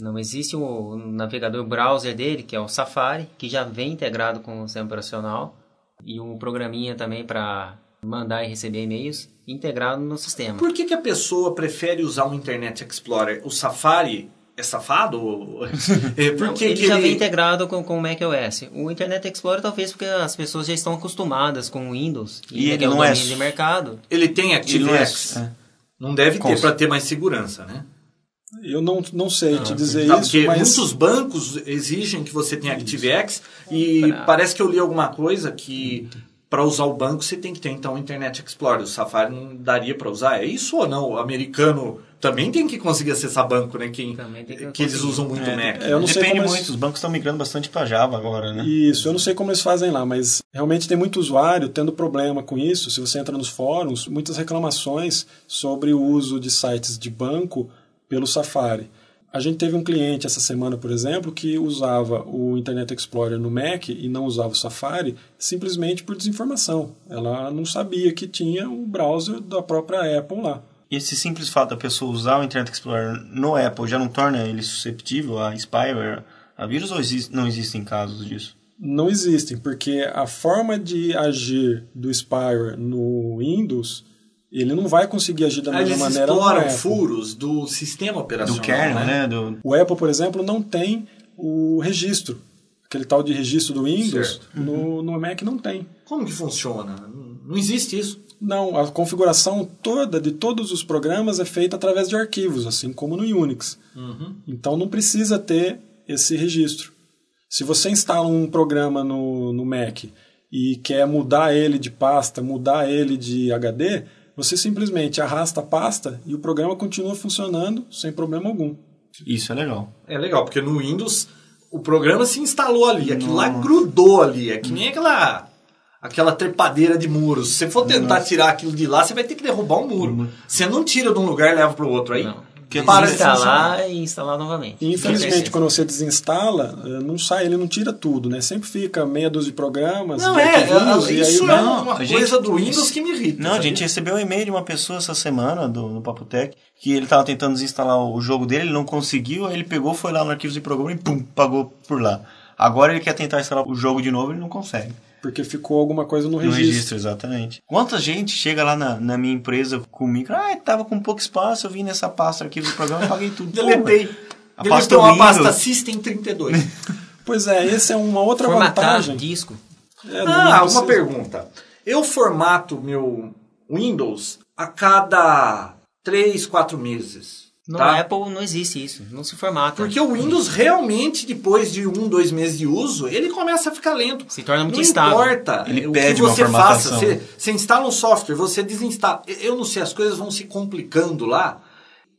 Não existe o navegador browser dele, que é o Safari, que já vem integrado com o sistema operacional, e um programinha também para mandar e receber e-mails integrado no sistema. Por que, que a pessoa prefere usar o Internet Explorer? O Safari é safado? (laughs) É, por Não, que ele que já ele- vem integrado com, com o macOS. O Internet Explorer talvez porque as pessoas já estão acostumadas com o Windows. E ele é o não é de mercado. Ele tem Ele não é- ActiveX? é. Não deve ter para ter mais segurança, né? Eu não, não sei te dizer Tá, isso, porque mas muitos bancos exigem que você tenha ActiveX e Pra- parece que eu li alguma coisa que para usar o banco você tem que ter então o Internet Explorer. O Safari não daria para usar. É isso ou não? O americano também tem que conseguir acessar banco, né? Quem, que que eles usam muito É, Mac. eu não sei Depende como muito, eles- os bancos estão migrando bastante para Java agora, né? Isso, eu não sei como eles fazem lá, mas realmente tem muito usuário tendo problema com isso. Se você entra nos fóruns, muitas reclamações sobre o uso de sites de banco pelo Safari. A gente teve um cliente essa semana, por exemplo, que usava o Internet Explorer no Mac e não usava o Safari simplesmente por desinformação. Ela não sabia que tinha o browser da própria Apple lá. E esse simples fato da pessoa usar o Internet Explorer no Apple já não torna ele susceptível a spyware, a vírus, ou existe, não existem casos disso? Não existem, porque a forma de agir do spyware no Windows, ele não vai conseguir agir da mesma eles maneira no exploram Apple. furos do sistema operacional, Do kernel, né? Do, O Apple, por exemplo, não tem o registro. Aquele tal de registro do Windows, Certo. no, no Mac não tem. Como que funciona? Não existe isso. Não, a configuração toda de todos os programas é feita através de arquivos, assim como no Unix. Então não precisa ter esse registro. Se você instala um programa no, no Mac e quer mudar ele de pasta, mudar ele de HD, você simplesmente arrasta a pasta e o programa continua funcionando sem problema algum. isso é legal. É legal, porque no Windows o programa se instalou ali, aquilo lá grudou ali, é que nem aquela aquela trepadeira de muros. Se você for tentar tirar aquilo de lá, você vai ter que derrubar um muro. Você não tira de um lugar e leva para o outro aí. Não. Porque para. Instalar e instalar novamente. Infelizmente, Certeza. quando você desinstala, eh, não sai, ele não tira tudo, né? Sempre fica meia dúzia de programas, Não de é, arquivinhos, é, e aí isso vai- é não, uma a coisa gente- do Windows que me irrita. Não, a gente recebeu um e-mail de uma pessoa essa semana do, no Papotec que ele estava tentando desinstalar o jogo dele, ele não conseguiu, aí ele pegou, foi lá no arquivo de programa e pum, pagou por lá. Agora ele quer tentar instalar o jogo de novo e ele não consegue. Porque ficou alguma coisa no No registro. registro, exatamente. Quanta gente chega lá na, na minha empresa comigo, ah, tava com pouco espaço, eu vim nessa pasta arquivo do programa e paguei tudo. (laughs) Deletei. A pasta uma Windows. pasta System 32. (laughs) Pois é, essa é uma outra Formatar vantagem. disco. É, não ah, uma pergunta. Eu formato meu Windows a cada 3, 4 meses. No tá? Apple não existe isso. Não se formata. Porque o Windows realmente, depois de um, dois meses de uso, ele começa a ficar lento. Se torna muito não instável. importa Ele o pede que você faça. Você, você instala um software, você desinstala. Eu não sei, as coisas vão se complicando lá.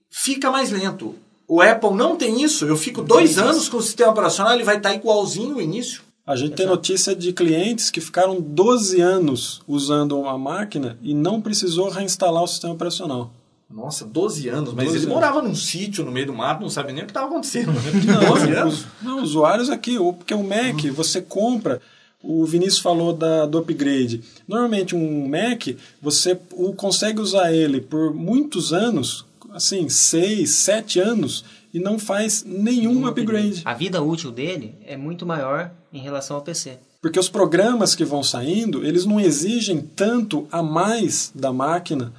Fica mais lento. O Apple não tem isso. Eu fico dois anos com o sistema operacional, ele vai estar igualzinho no início. A gente tem notícia de clientes que ficaram 12 anos usando uma máquina e não precisou reinstalar o sistema operacional. Nossa, 12 anos, mas 12 ele anos. morava num sítio no meio do mato, não sabe nem o que estava acontecendo. Né? (laughs) Não, 12 anos. os- não, usuários aqui, o- porque o Mac, você compra, o Vinícius falou da, do upgrade. Normalmente um Mac, você o, consegue usar ele por muitos anos, assim, 6, 7 anos, e não faz nenhum upgrade. A vida útil dele é muito maior em relação ao PC. Porque os programas que vão saindo, eles não exigem tanto a mais da máquina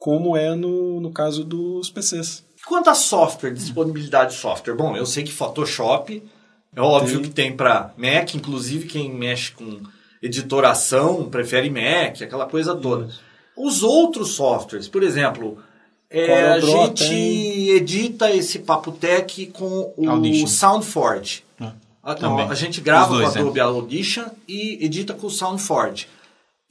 como é no, no caso dos PCs. Quanto a software, disponibilidade de software, bom, eu sei que Photoshop é óbvio Tem. que tem para Mac, inclusive quem mexe com editoração prefere Mac, aquela coisa toda. Os outros softwares, por exemplo, é, a CorelDRAW gente tem. edita esse Papo Tech com o Audition. SoundForge. Ah, A, também. não, a gente grava dois, com a Adobe Audition e edita com o SoundForge.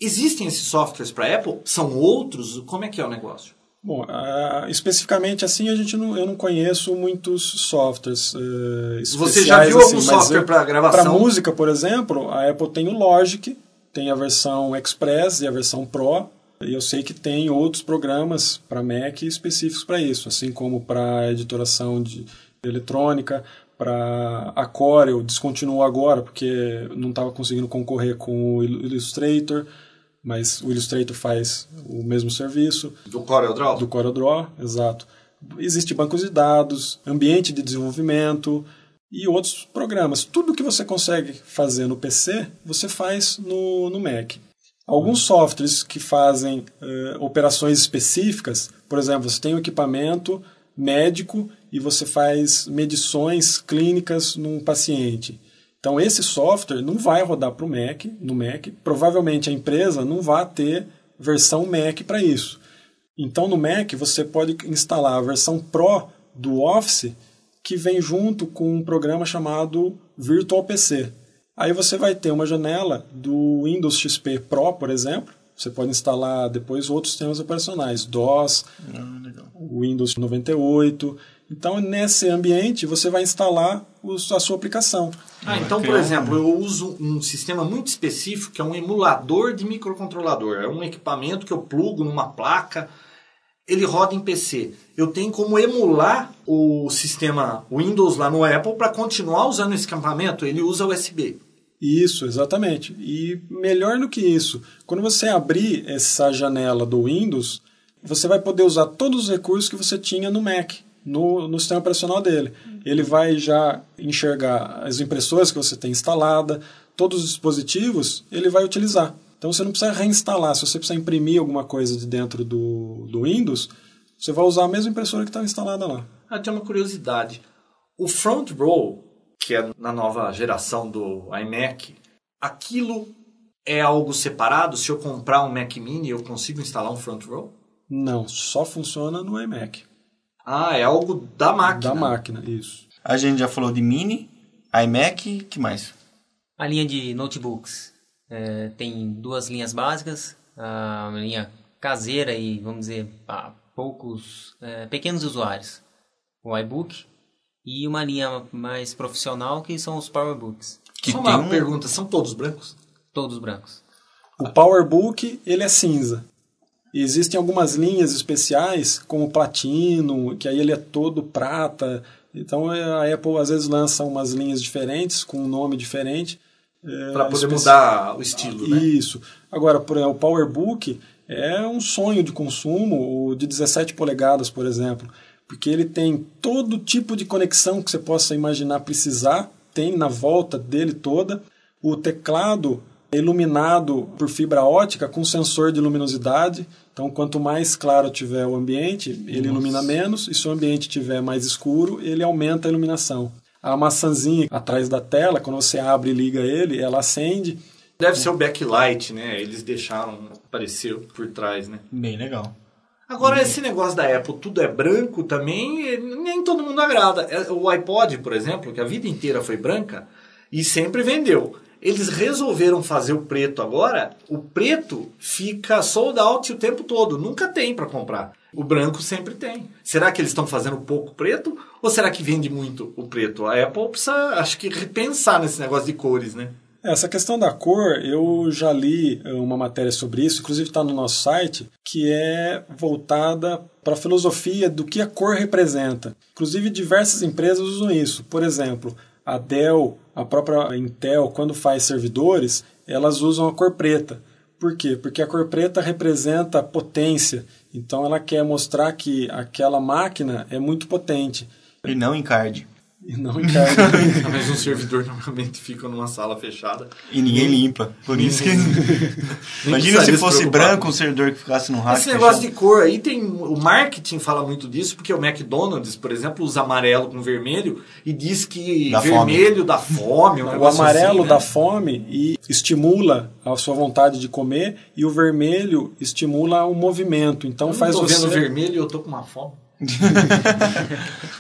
Existem esses softwares para Apple? São outros? Como é que é o negócio? Bom, ah, especificamente assim, a gente não, eu não conheço muitos softwares eh, Você já especiais, viu assim, algum software pra gravação? Pra música, por exemplo, a Apple tem o Logic, tem a versão Express e a versão Pro. E eu sei que tem outros programas para Mac específicos para isso, assim como para editoração de eletrônica, para a Corel descontinuou agora porque não estava conseguindo concorrer com o Il- Illustrator, mas o Illustrator faz o mesmo serviço Do CorelDRAW? do CorelDRAW, exato. Existem bancos de dados, ambiente de desenvolvimento e outros programas. Tudo que você consegue fazer no PC, você faz no, no Mac. Alguns softwares que fazem eh, operações específicas, por exemplo, você tem um equipamento médico e você faz medições clínicas num paciente. Então esse software não vai rodar para o Mac, no Mac. Provavelmente a empresa não vai ter versão Mac para isso. Então no Mac você pode instalar a versão Pro do Office que vem junto com um programa chamado Virtual PC. Aí você vai ter uma janela do Windows XP Pro, por exemplo. Você pode instalar depois outros sistemas operacionais, DOS, Windows 98. Então, nesse ambiente, você vai instalar os- a sua aplicação. Ah, então, por exemplo, eu uso um sistema muito específico que é um emulador de microcontrolador. É um equipamento que eu plugo numa placa, ele roda em PC. Eu tenho como emular o sistema Windows lá no Apple para continuar usando esse equipamento. Ele usa USB. Isso, exatamente. E melhor do que isso, quando você abrir essa janela do Windows, você vai poder usar todos os recursos que você tinha no Mac, no, no sistema operacional dele. Ele vai já enxergar as impressoras que você tem instalada, todos os dispositivos, ele vai utilizar. Então você não precisa reinstalar. Se você precisar imprimir alguma coisa de dentro do, do Windows, você vai usar a mesma impressora que está instalada lá. Ah, tem uma curiosidade. O Front Row, que é na nova geração do iMac, aquilo é algo separado? Se eu comprar um Mac Mini, eu consigo instalar um Front Row? Não, só funciona no iMac. Ah, é algo da máquina. Da máquina, isso. A gente já falou de Mini, iMac, que mais? A linha de notebooks é, tem duas linhas básicas, a linha caseira e, vamos dizer, para poucos é, pequenos usuários, o iBook, e uma linha mais profissional que são os PowerBooks, Que Só tem uma um... pergunta, são todos brancos? todos brancos. O PowerBook ele é cinza. E existem algumas linhas especiais, como o Platino, que aí ele é todo prata. Então é, a Apple às vezes lança umas linhas diferentes, com um nome diferente. é, Para poder especi- mudar o estilo, né? Isso. Agora, por exemplo, o PowerBook é um sonho de consumo, o de 17 polegadas, por exemplo, porque ele tem todo tipo de conexão que você possa imaginar precisar, tem na volta dele toda. O teclado iluminado por fibra ótica com sensor de luminosidade. Então, quanto mais claro tiver o ambiente, ele ilumina menos, e se o ambiente tiver mais escuro, ele aumenta a iluminação. A maçãzinha atrás da tela, quando você abre e liga ele, ela acende Deve ser o backlight, né? Eles deixaram aparecer por trás, né? Bem legal. Agora, esse negócio da Apple, tudo é branco também, eh, nem todo mundo agrada. É, O iPod, por exemplo, que a vida inteira foi branca e sempre vendeu. Eles resolveram fazer o preto agora. O preto fica sold out o tempo todo, nunca tem para comprar. O branco sempre tem. Será que eles estão fazendo pouco preto ou será que vende muito o preto? A Apple precisa, acho que, repensar nesse negócio de cores, né? Essa questão da cor, eu já li eh, uma matéria sobre isso, inclusive está no nosso site, que é voltada para a filosofia do que a cor representa. Inclusive, diversas empresas usam isso. Por exemplo, a Dell, a própria Intel, quando faz servidores, elas usam a cor preta. Por quê? Porque a cor preta representa potência. Então ela quer mostrar que aquela máquina é muito potente. E não encarde. E não encarga. Mas (laughs) um servidor normalmente fica numa sala fechada. E ninguém limpa. Por isso que. (laughs) Imagina se se fosse preocupar. branco um servidor que ficasse no rack. Esse negócio fechado. de cor aí tem. O marketing fala muito disso, porque o McDonald's, por exemplo, usa amarelo com vermelho e diz que Dá vermelho dá fome. Um (laughs) o amarelo assim, né? dá fome e estimula a sua vontade de comer e o vermelho estimula o movimento. Então Eu faz tô você vendo vermelho e eu tô com uma fome.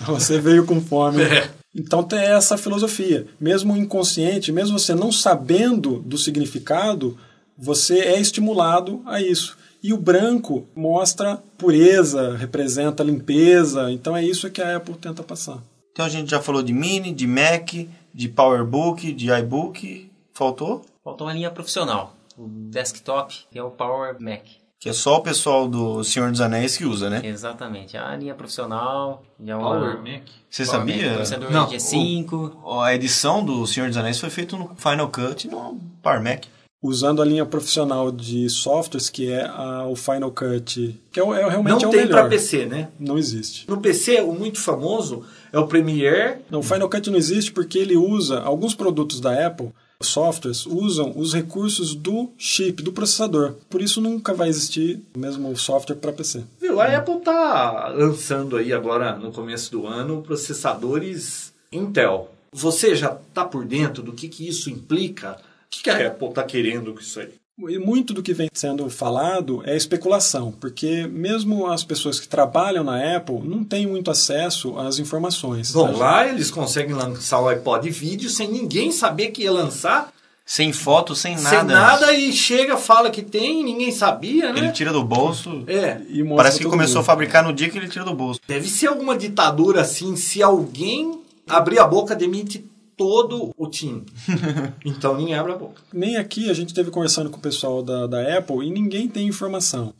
Você veio com fome. É. Então tem essa filosofia. Mesmo inconsciente, mesmo você não sabendo do significado, você é estimulado a isso. E o branco mostra pureza, representa limpeza. Então é isso que a Apple tenta passar. Então a gente já falou de Mini, de Mac, de PowerBook, de iBook. Faltou? Faltou uma linha profissional. O desktop, que é o Power Mac. Que é só o pessoal do Senhor dos Anéis que usa, né? Exatamente. A linha profissional. Já é uma, Power Mac. Você Power Mac, sabia? Processador Não, G5. A edição do Senhor dos Anéis foi feita no Final Cut e no Power Mac. Usando a linha profissional de softwares, que é a- o Final Cut, que é, o- é realmente é Não o tem melhor. para PC, né? Não existe. No PC, o muito famoso é o Premiere. Não, o Final Cut não existe porque ele usa, alguns produtos da Apple, softwares, usam os recursos do chip, do processador. Por isso nunca vai existir o mesmo software para PC. Viu? A Apple tá lançando aí agora no começo do ano processadores Intel. Você já tá por dentro do que, que isso implica? O que, que a Apple tá querendo com isso aí? E muito do que vem sendo falado é especulação, porque mesmo as pessoas que trabalham na Apple não têm muito acesso às informações. Vão A lá, eles conseguem lançar o iPod vídeo sem ninguém saber que ia lançar, Sem foto, sem nada. sem nada, e chega, fala que tem, ninguém sabia, né? Ele tira do bolso. É, E mostra Parece que todo começou a mundo. fabricar no dia que ele tira do bolso. deve ser alguma ditadura assim, se alguém abrir a boca, demite todo o time. (laughs) então ninguém abre a boca. Nem aqui a gente teve conversando com o pessoal da, da Apple e ninguém tem informação.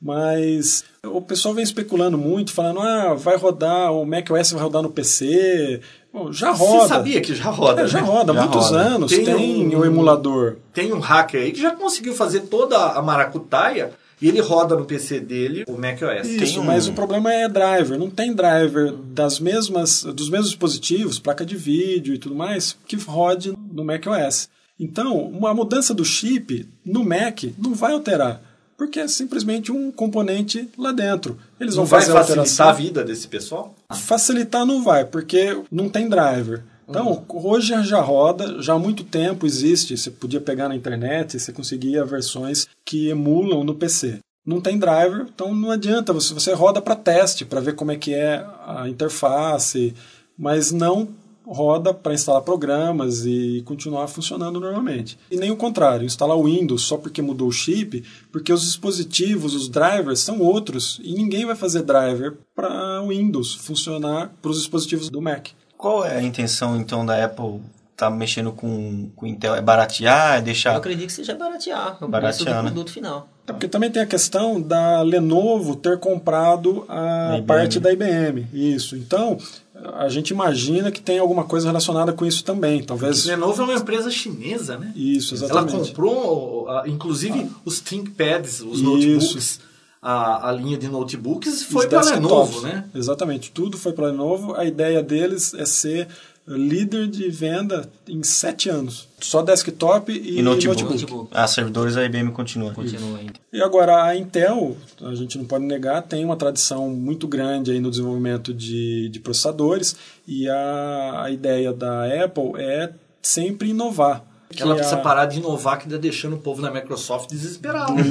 Mas o pessoal vem especulando muito, falando, ah, vai rodar, o macOS vai rodar no PC. Bom, já roda. Você sabia que já roda, É, já né? roda, há Já muitos roda. anos Tem tem, um- o emulador. Tem um hacker aí que já conseguiu fazer toda a maracutaia e ele roda no PC dele o macOS. Isso, um- mas o problema é driver. Não tem driver das mesmas, dos mesmos dispositivos, placa de vídeo e tudo mais, que rode no macOS. Então, uma mudança do chip no Mac não vai alterar, porque é simplesmente um componente lá dentro. Eles Não vão vai fazer a facilitar alteração. a vida desse pessoal? Facilitar não vai, porque não tem driver. Então, hoje já roda, já há muito tempo existe, você podia pegar na internet, você conseguia versões que emulam no PC. Não tem driver, então não adianta, você, você roda para teste, para ver como é que é a interface, mas não roda para instalar programas e continuar funcionando normalmente. E nem o contrário, instalar o Windows só porque mudou o chip, porque os dispositivos, os drivers são outros e ninguém vai fazer driver para o Windows funcionar para os dispositivos do Mac. Qual é a intenção, então, da Apple tá mexendo com o Intel? É baratear? É Eu deixar... acredito que seja baratear o Baratear, preço do né? produto final. É porque também tem a questão da Lenovo ter comprado a IBM. parte da IBM. Isso. Então, a gente imagina que tem alguma coisa relacionada com isso também. Talvez. Lenovo é uma empresa chinesa, né? Isso, Ela exatamente. comprou, ah, inclusive, os ThinkPads, os Isso. notebooks, a, a linha de notebooks foi para. Lenovo, né? Exatamente. Tudo foi para Lenovo. A ideia deles é ser líder de venda em sete anos. Só desktop e, E notebook. Notebook. Ah, servidores a IBM continua. Continua ainda. E agora a Intel, a gente não pode negar, tem uma tradição muito grande aí no desenvolvimento de, de processadores e a, a ideia da Apple é sempre inovar. Ela Que precisa a- parar de inovar, que está deixando o povo da Microsoft desesperado. (laughs)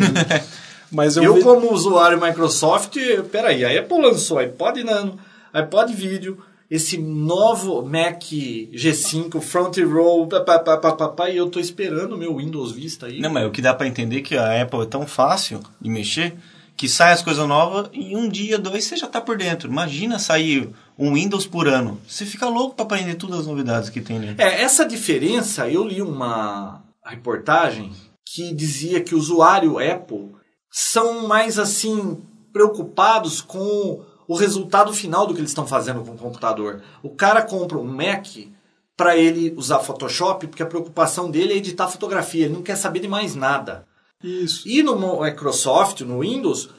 Mas eu, Eu, vi- como usuário Microsoft, peraí, a Apple lançou iPod Nano, iPod Video, esse novo Mac G5, Front Row, papapá, papapá, e eu tô esperando o meu Windows Vista aí. Não, mas o que dá pra entender é que a Apple é tão fácil de mexer que sai as coisas novas e um dia, dois, você já tá por dentro. Imagina sair um Windows por ano. Você fica louco para aprender todas as novidades que tem nele. É, essa diferença, eu li uma reportagem que dizia que o usuário Apple são mais assim preocupados com o resultado final do que eles estão fazendo com o computador. O cara compra um Mac para ele usar Photoshop, porque a preocupação dele é editar fotografia, ele não quer saber de mais nada. Isso. E no Microsoft, no Windows,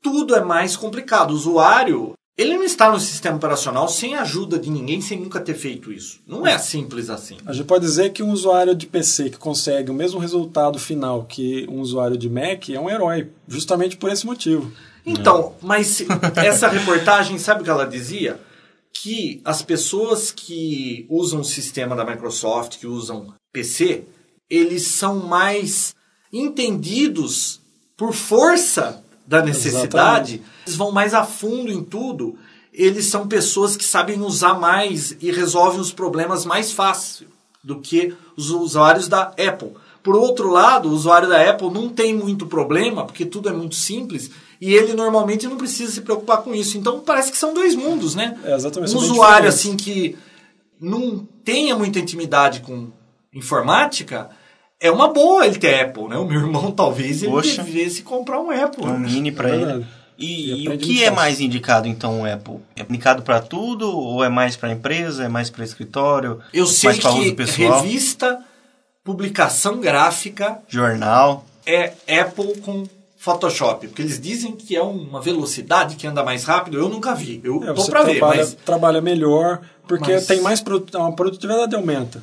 tudo é mais complicado. O usuário, ele não está no sistema operacional sem a ajuda de ninguém, sem nunca ter feito isso. Não é simples assim. A gente pode dizer que um usuário de PC que consegue o mesmo resultado final que um usuário de Mac é um herói, justamente por esse motivo. Então, mas essa reportagem, sabe o que ela dizia? Que as pessoas que usam o sistema da Microsoft, que usam PC, eles são mais entendidos por força da necessidade, Exatamente. eles vão mais a fundo em tudo. Eles são pessoas que sabem usar mais e resolvem os problemas mais fácil do que os usuários da Apple. Por outro lado, o usuário da Apple não tem muito problema, porque tudo é muito simples, e ele normalmente não precisa se preocupar com isso. Então parece que são dois mundos, né? É, exatamente, Um usuário assim que não tenha muita intimidade com informática, é uma boa ele ter Apple, né? O meu irmão (laughs) talvez ele Poxa. devesse comprar um Apple. Um né? mini para É ele. E, E o que é mais indicado então o Apple? É indicado para tudo ou é mais para empresa, é mais para escritório? Eu sei mais pra uso que pessoal? revista, publicação gráfica Jornal. é Apple com Photoshop, porque eles dizem que é uma velocidade que anda mais rápido. Eu nunca vi. Eu É, tô pra ver, trabalha, mas trabalha melhor, porque Mas- tem mais produ- a produtividade aumenta.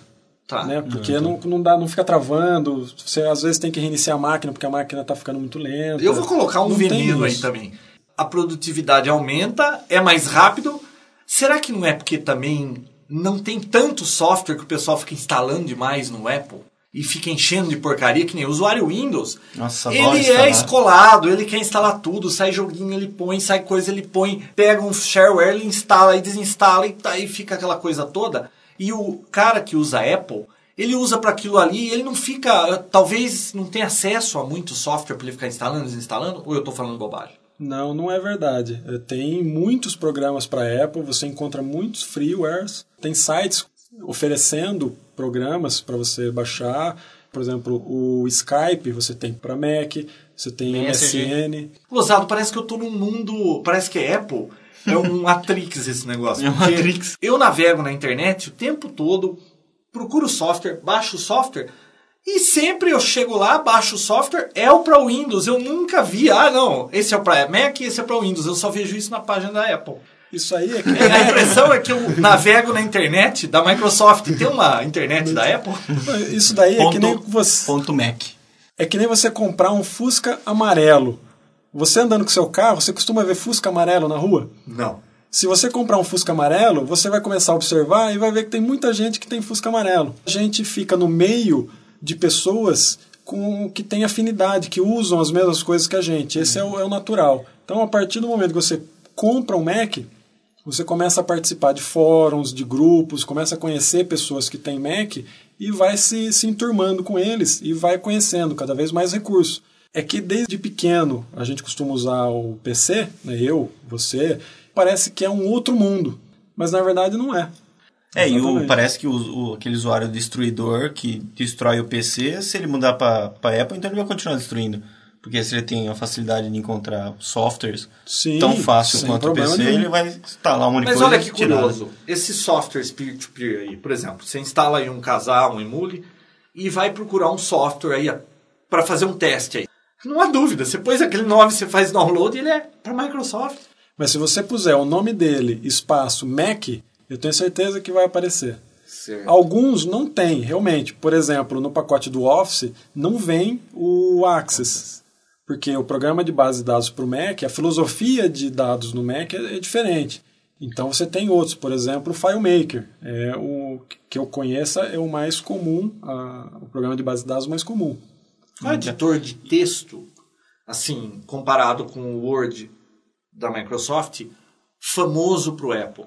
Tá. né? Porque não, não, dá, não fica travando, você às vezes tem que reiniciar a máquina porque a máquina está ficando muito lenta. Eu vou colocar um Não veneno aí também. A produtividade aumenta, é mais rápido. Será que não é porque também não tem tanto software que o pessoal fica instalando demais no Apple? E fica enchendo de porcaria, que nem o usuário Windows. Nossa, ele instalar. é escolado, ele quer instalar tudo, sai joguinho, ele põe, sai coisa, ele põe, pega um shareware, ele instala e desinstala e tá, aí fica aquela coisa toda. E o cara que usa Apple, ele usa para aquilo ali, ele não fica, talvez não tenha acesso a muito software para ele ficar instalando, desinstalando, ou eu tô falando bobagem? Não, não é verdade. Eh, Tem muitos programas para Apple, você encontra muitos freewares, tem sites oferecendo programas para você baixar. Por exemplo, o Skype você tem para Mac, você tem Messenger. MSN. Gozado, parece que eu tô num mundo, parece que é Apple, é um Matrix esse negócio. É um porque Matrix. Eu navego na internet o tempo todo, procuro software, baixo o software, e sempre eu chego lá, baixo o software, é o para Windows. Eu nunca vi, ah não, esse é o para Mac, esse é para Windows. Eu só vejo isso na página da Apple. Isso aí é que A impressão é que eu navego na internet da Microsoft. Tem uma internet da Apple? isso daí é que nem Ponto, você ponto Mac. é que nem você comprar um Fusca amarelo. Você andando com seu carro, você costuma ver Fusca amarelo na rua? Não. Se você comprar um Fusca amarelo, você vai começar a observar e vai ver que tem muita gente que tem Fusca amarelo. A gente fica no meio de pessoas com que têm afinidade, que usam as mesmas coisas que a gente. Esse é o, é o natural. Então, a partir do momento que você compra um Mac, você começa a participar de fóruns, de grupos, começa a conhecer pessoas que têm Mac e vai se, se enturmando com eles e vai conhecendo cada vez mais recursos. É que desde pequeno a gente costuma usar o PC, né, eu, você, parece que é um outro mundo, mas na verdade não é. É, e o, Exatamente. parece que o, o- aquele usuário destruidor que destrói o PC, se ele mudar para Apple, então ele vai continuar destruindo. Porque se ele tem a facilidade de encontrar softwares Sim, tão fácil quanto o PC, nenhum. ele vai instalar um monte Mas olha que curioso. Esses softwares peer-to-peer aí, por exemplo, você instala aí um casal, um emule, e vai procurar um software aí para fazer um teste aí. Não há dúvida, você pôs aquele nome, você faz download, ele é para Microsoft. Mas se você puser o nome dele, espaço Mac, eu tenho certeza que vai aparecer. Certo. Alguns não tem, realmente. Por exemplo, no pacote do Office não vem o Access. Porque o programa de base de dados para o Mac, a filosofia de dados no Mac é, é diferente. Então você tem outros, por exemplo, o FileMaker. É o que eu conheça é o mais comum, a- o programa de base de dados mais comum. Um editor de texto, assim, comparado com o Word da Microsoft, famoso para o Apple.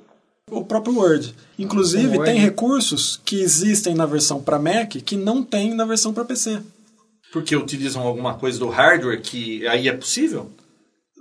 O próprio Word. Inclusive, Word. tem recursos que existem na versão para Mac que não tem na versão para PC. Porque utilizam alguma coisa do hardware que aí é possível?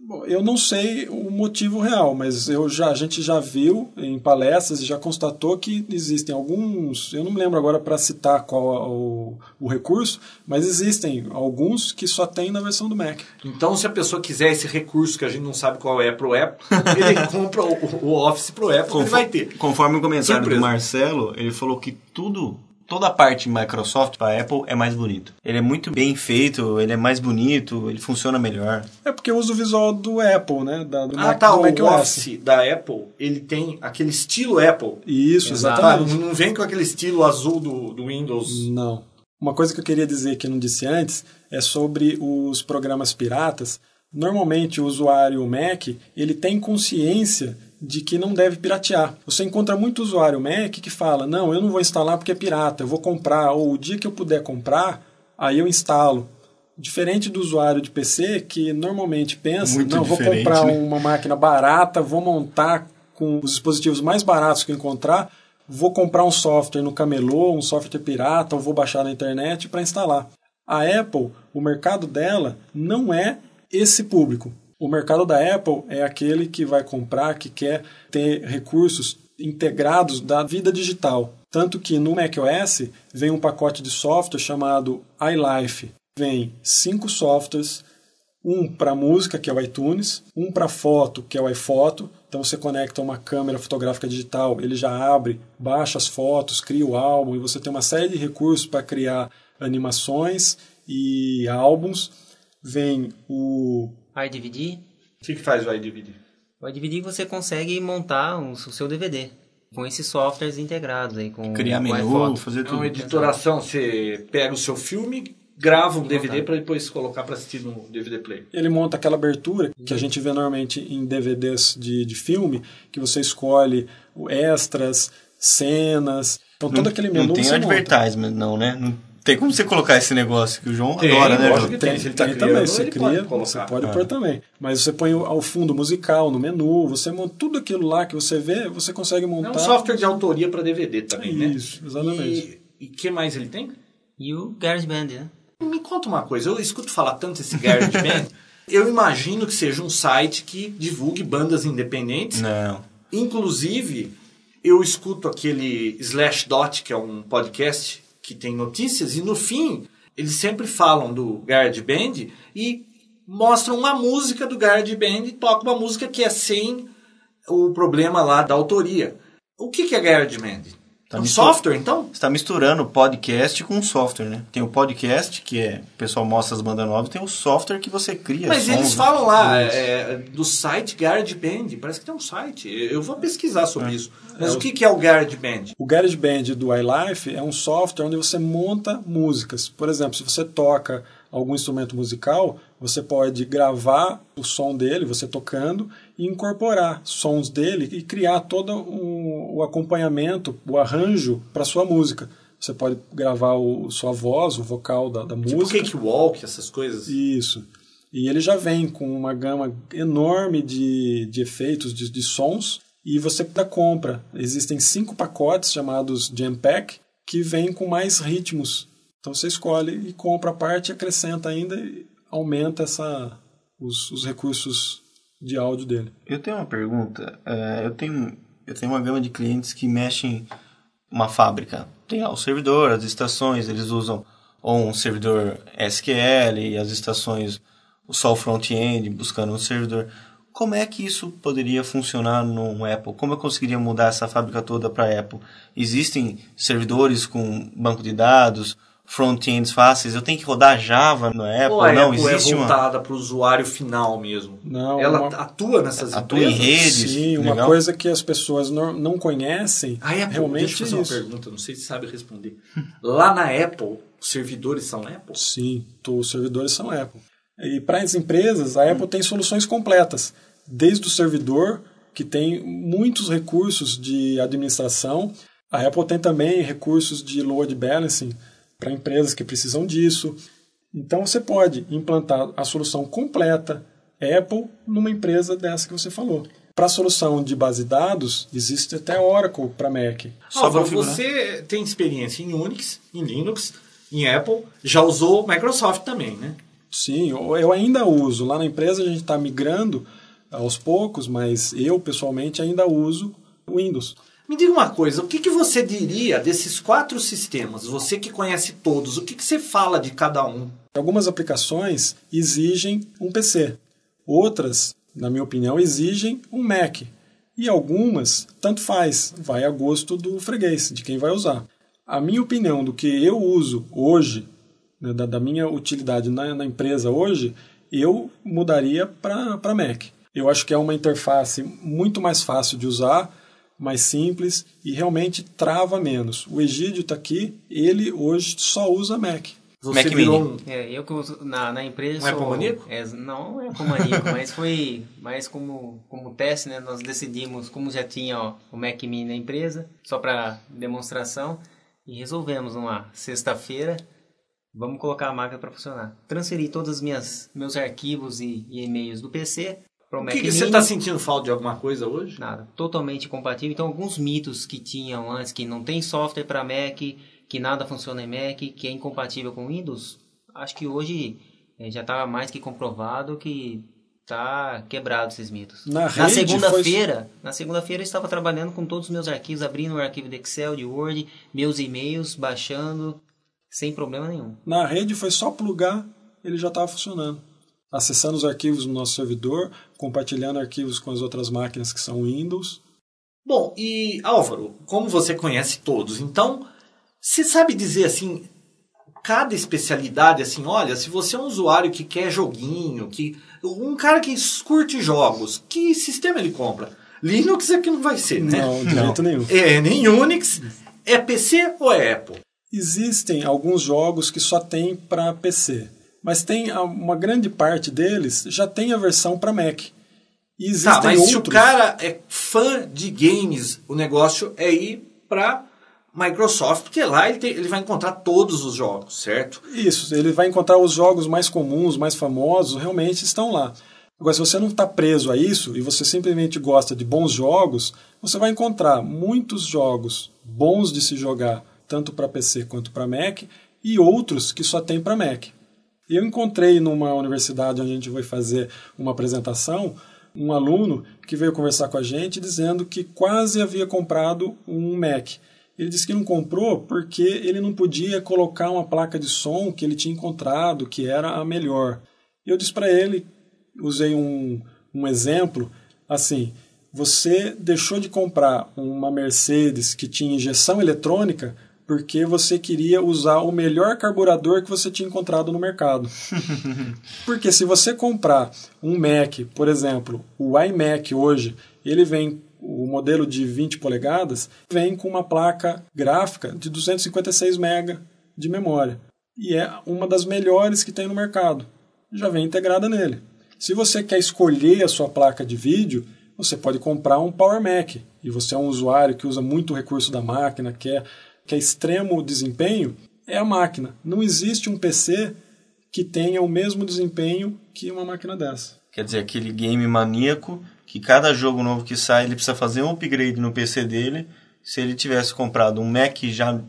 Bom, eu não sei o motivo real, mas eu já, a gente já viu em palestras e já constatou que existem alguns, eu não me lembro agora para citar qual é o, o, recurso, mas existem alguns que só tem na versão do Mac. Então, se a pessoa quiser esse recurso que a gente não sabe qual é para o Apple, (laughs) ele compra o, o Office para o Apple, Conforme, ele vai ter. Conforme o comentário Surpresa. do Marcelo, ele falou que tudo toda a parte Microsoft para Apple é mais bonito. Ele é muito bem feito, ele é mais bonito, ele funciona melhor. É porque eu uso o visual do Apple, né? Da, do ah, Mac, tá. Do o Office da Apple, ele tem aquele estilo Apple. Isso, exatamente. Ah, não vem com aquele estilo azul do, do Windows. Não. Uma coisa que eu queria dizer que eu não disse antes é sobre os programas piratas. Normalmente o usuário Mac ele tem consciência de que não deve piratear. Você encontra muito usuário Mac que fala: não, eu não vou instalar porque é pirata, eu vou comprar, ou o dia que eu puder comprar, aí eu instalo. Diferente do usuário de PC que normalmente pensa: muito não, vou comprar né? uma máquina barata, vou montar com os dispositivos mais baratos que eu encontrar, vou comprar um software no camelô, um software pirata, ou vou baixar na internet para instalar. A Apple, o mercado dela não é esse público. O mercado da Apple é aquele que vai comprar, que quer ter recursos integrados da vida digital. Tanto que no macOS vem um pacote de software chamado iLife. Vem cinco softwares, um para música, que é o iTunes, um para foto, que é o iPhoto. Então você conecta uma câmera fotográfica digital, ele já abre, baixa as fotos, cria o álbum e você tem uma série de recursos para criar animações e álbuns. Vem o iDVD. O que, que faz o iDVD? O iDVD você consegue montar o seu DVD com esses softwares integrados aí com criar com menu, fazer tudo. É uma editoração, você pega o seu filme, grava um DVD para depois colocar para assistir no DVD player. Ele monta aquela abertura que a gente vê normalmente em DVDs de, de filme, que você escolhe extras, cenas, então todo aquele menu não tem advertisement monta. não, né? Não tem como você colocar esse negócio que o João tem, adora, né, João? Tem, ele tá tem criando, também, você cria, pode você pode pôr também. Mas você põe ao fundo musical, no menu, você monta tudo aquilo lá que você vê, você consegue montar. É um software de autoria para DVD também, né? Isso, exatamente. E o que mais ele tem? E o GarageBand, né? Me conta uma coisa, eu escuto falar tanto desse GarageBand, (laughs) eu imagino que seja um site que divulgue bandas independentes. Não. Inclusive, eu escuto aquele Slash Dot, que é um podcast que tem notícias, e no fim eles sempre falam do GarageBand e mostram uma música do GarageBand e tocam uma música que é sem o problema lá da autoria. O que, que é GarageBand? Tá um software, então? Você está misturando podcast com software, né? Tem o podcast, que é o pessoal mostra as bandas novas, tem o software que você cria. Mas sons, eles falam lá é, do site GarageBand, parece que tem um site. Eu vou pesquisar sobre é. isso. Mas é, o que, que é o GarageBand? O GarageBand do iLife é um software onde você monta músicas. Por exemplo, se você toca algum instrumento musical, você pode gravar o som dele, você tocando, e incorporar sons dele e criar todo o, o acompanhamento, o arranjo para sua música. Você pode gravar o, sua voz, o vocal da, da tipo música. Tipo cakewalk, essas coisas. Isso. E ele já vem com uma gama enorme de, de efeitos, de, de sons, e você da compra. Existem cinco pacotes chamados Jam Pack que vêm com mais ritmos então você escolhe e compra a parte, acrescenta ainda aumenta essa, os, os recursos de áudio dele. Eu tenho uma pergunta. É, eu, tenho, eu tenho uma gama de clientes que mexem uma fábrica. Tem lá o servidor, as estações, eles usam ou um servidor SQL e as estações só o front-end buscando um servidor. Como é que isso poderia funcionar no Apple? Como eu conseguiria mudar essa fábrica toda para Apple? Existem servidores com banco de dados? Front-ends fáceis, eu tenho que rodar Java no Apple, Ou a não Apple é existe é voltada uma... para o usuário final mesmo. Não, ela uma... atua nessas atua empresas. em redes. Sim, legal. uma coisa que as pessoas não, não conhecem. A Apple, realmente deixa eu fazer isso. uma pergunta, não sei se sabe responder. Lá na Apple, os servidores são Apple? Sim, os servidores são Apple. E para as empresas, a Apple tem soluções completas, desde o servidor que tem muitos recursos de administração. A Apple tem também recursos de load balancing para empresas que precisam disso. Então você pode implantar a solução completa Apple numa empresa dessa que você falou. Para a solução de base de dados, existe até Oracle para Mac. Só ah, você tem experiência em Unix, em Linux, em Apple, já usou Microsoft também, né? Sim, eu ainda uso. Lá na empresa a gente está migrando aos poucos, mas eu pessoalmente ainda uso Windows. Me diga uma coisa, o que, que você diria desses quatro sistemas? Você que conhece todos, o que, que você fala de cada um? Algumas aplicações exigem um PC, outras, na minha opinião, exigem um Mac. E algumas, tanto faz, vai a gosto do freguês, de quem vai usar. A minha opinião do que eu uso hoje, né, da, da minha utilidade na, na empresa hoje, eu mudaria para Mac. Eu acho que é uma interface muito mais fácil de usar, mais simples e realmente trava menos. O Egídio está aqui, ele hoje só usa Mac. Você Mac Mini. um... É, eu que uso na, na empresa. Um Apple sou- maníaco? É, não é Apple maníaco, mas foi mais como, como teste, né? Nós decidimos, como já tinha ó, o Mac Mini na empresa, só para demonstração, e resolvemos numa sexta-feira, vamos colocar a máquina para funcionar. Transferi todos os minhas, meus arquivos e, e e-mails do PC Mac que, Mini. você está sentindo falta de alguma coisa hoje? Nada, totalmente compatível. Então, alguns mitos que tinham antes, que não tem software para Mac, que nada funciona em Mac, que é incompatível com Windows, acho que hoje eh, já está mais que comprovado que está quebrado esses mitos. Na segunda-feira, na segunda-feira eu estava trabalhando com todos os meus arquivos, abrindo o arquivo de Excel, de Word, meus e-mails, baixando, sem problema nenhum. Na rede foi só plugar, ele já estava funcionando. Acessando os arquivos no nosso servidor, compartilhando arquivos com as outras máquinas que são Windows. Bom, e Álvaro, como você conhece todos, então, você sabe dizer assim, cada especialidade, assim, olha, se você é um usuário que quer joguinho, que um cara que curte jogos, que sistema ele compra? Linux é que não vai ser, né? Não, de jeito nenhum. É, nem Unix. É PC ou é Apple? Existem alguns jogos que só tem para PC, mas tem uma grande parte deles já tem a versão para Mac. E existem Tá, mas se o outros. cara é fã de games, o negócio é ir pra Microsoft, porque lá ele, tem- ele vai encontrar todos os jogos, certo? Isso, ele vai encontrar os jogos mais comuns, mais famosos, realmente estão lá. Agora, se você não está preso a isso e você simplesmente gosta de bons jogos, você vai encontrar muitos jogos bons de se jogar, tanto para PC quanto para Mac, e outros que só tem para Mac. Eu encontrei numa universidade onde a gente foi fazer uma apresentação um aluno que veio conversar com a gente dizendo que quase havia comprado um Mac. Ele disse que não comprou porque ele não podia colocar uma placa de som que ele tinha encontrado, que era a melhor. Eu disse para ele, usei um, um exemplo, assim, você deixou de comprar uma Mercedes que tinha injeção eletrônica porque você queria usar o melhor carburador que você tinha encontrado no mercado. (laughs) Porque se você comprar um Mac, por exemplo, o iMac hoje, ele vem o modelo de 20 polegadas vem com uma placa gráfica de 256 MB de memória e é uma das melhores que tem no mercado. Já vem integrada nele. Se você quer escolher a sua placa de vídeo, você pode comprar um Power Mac e você é um usuário que usa muito o recurso da máquina, quer, quer extremo desempenho, é a máquina. Não existe um PC que tenha o mesmo desempenho que uma máquina dessa. Quer dizer, aquele game maníaco que cada jogo novo que sai ele precisa fazer um upgrade no PC dele. Se ele tivesse comprado um Mac já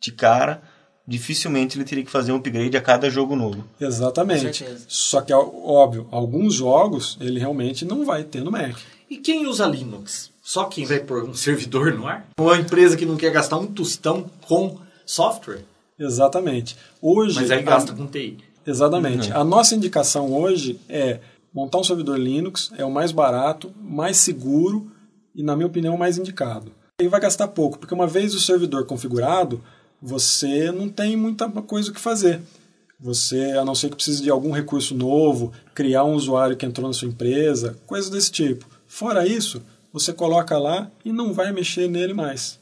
de cara, dificilmente ele teria que fazer um upgrade a cada jogo novo. Exatamente. Só que, óbvio, alguns jogos ele realmente não vai ter no Mac. E quem usa Linux? Só quem vai pôr um (laughs) servidor no ar? Ou a empresa que não quer gastar um tostão com software? Exatamente. Hoje, Mas aí a- gasta com TI. Exatamente. A nossa indicação hoje é montar um servidor Linux, é o mais barato, mais seguro e, na minha opinião, mais indicado. E vai gastar pouco, porque uma vez o servidor configurado, você não tem muita coisa o que fazer. Você, a não ser que precise de algum recurso novo, criar um usuário que entrou na sua empresa, coisas desse tipo. Fora isso, você coloca lá e não vai mexer nele mais.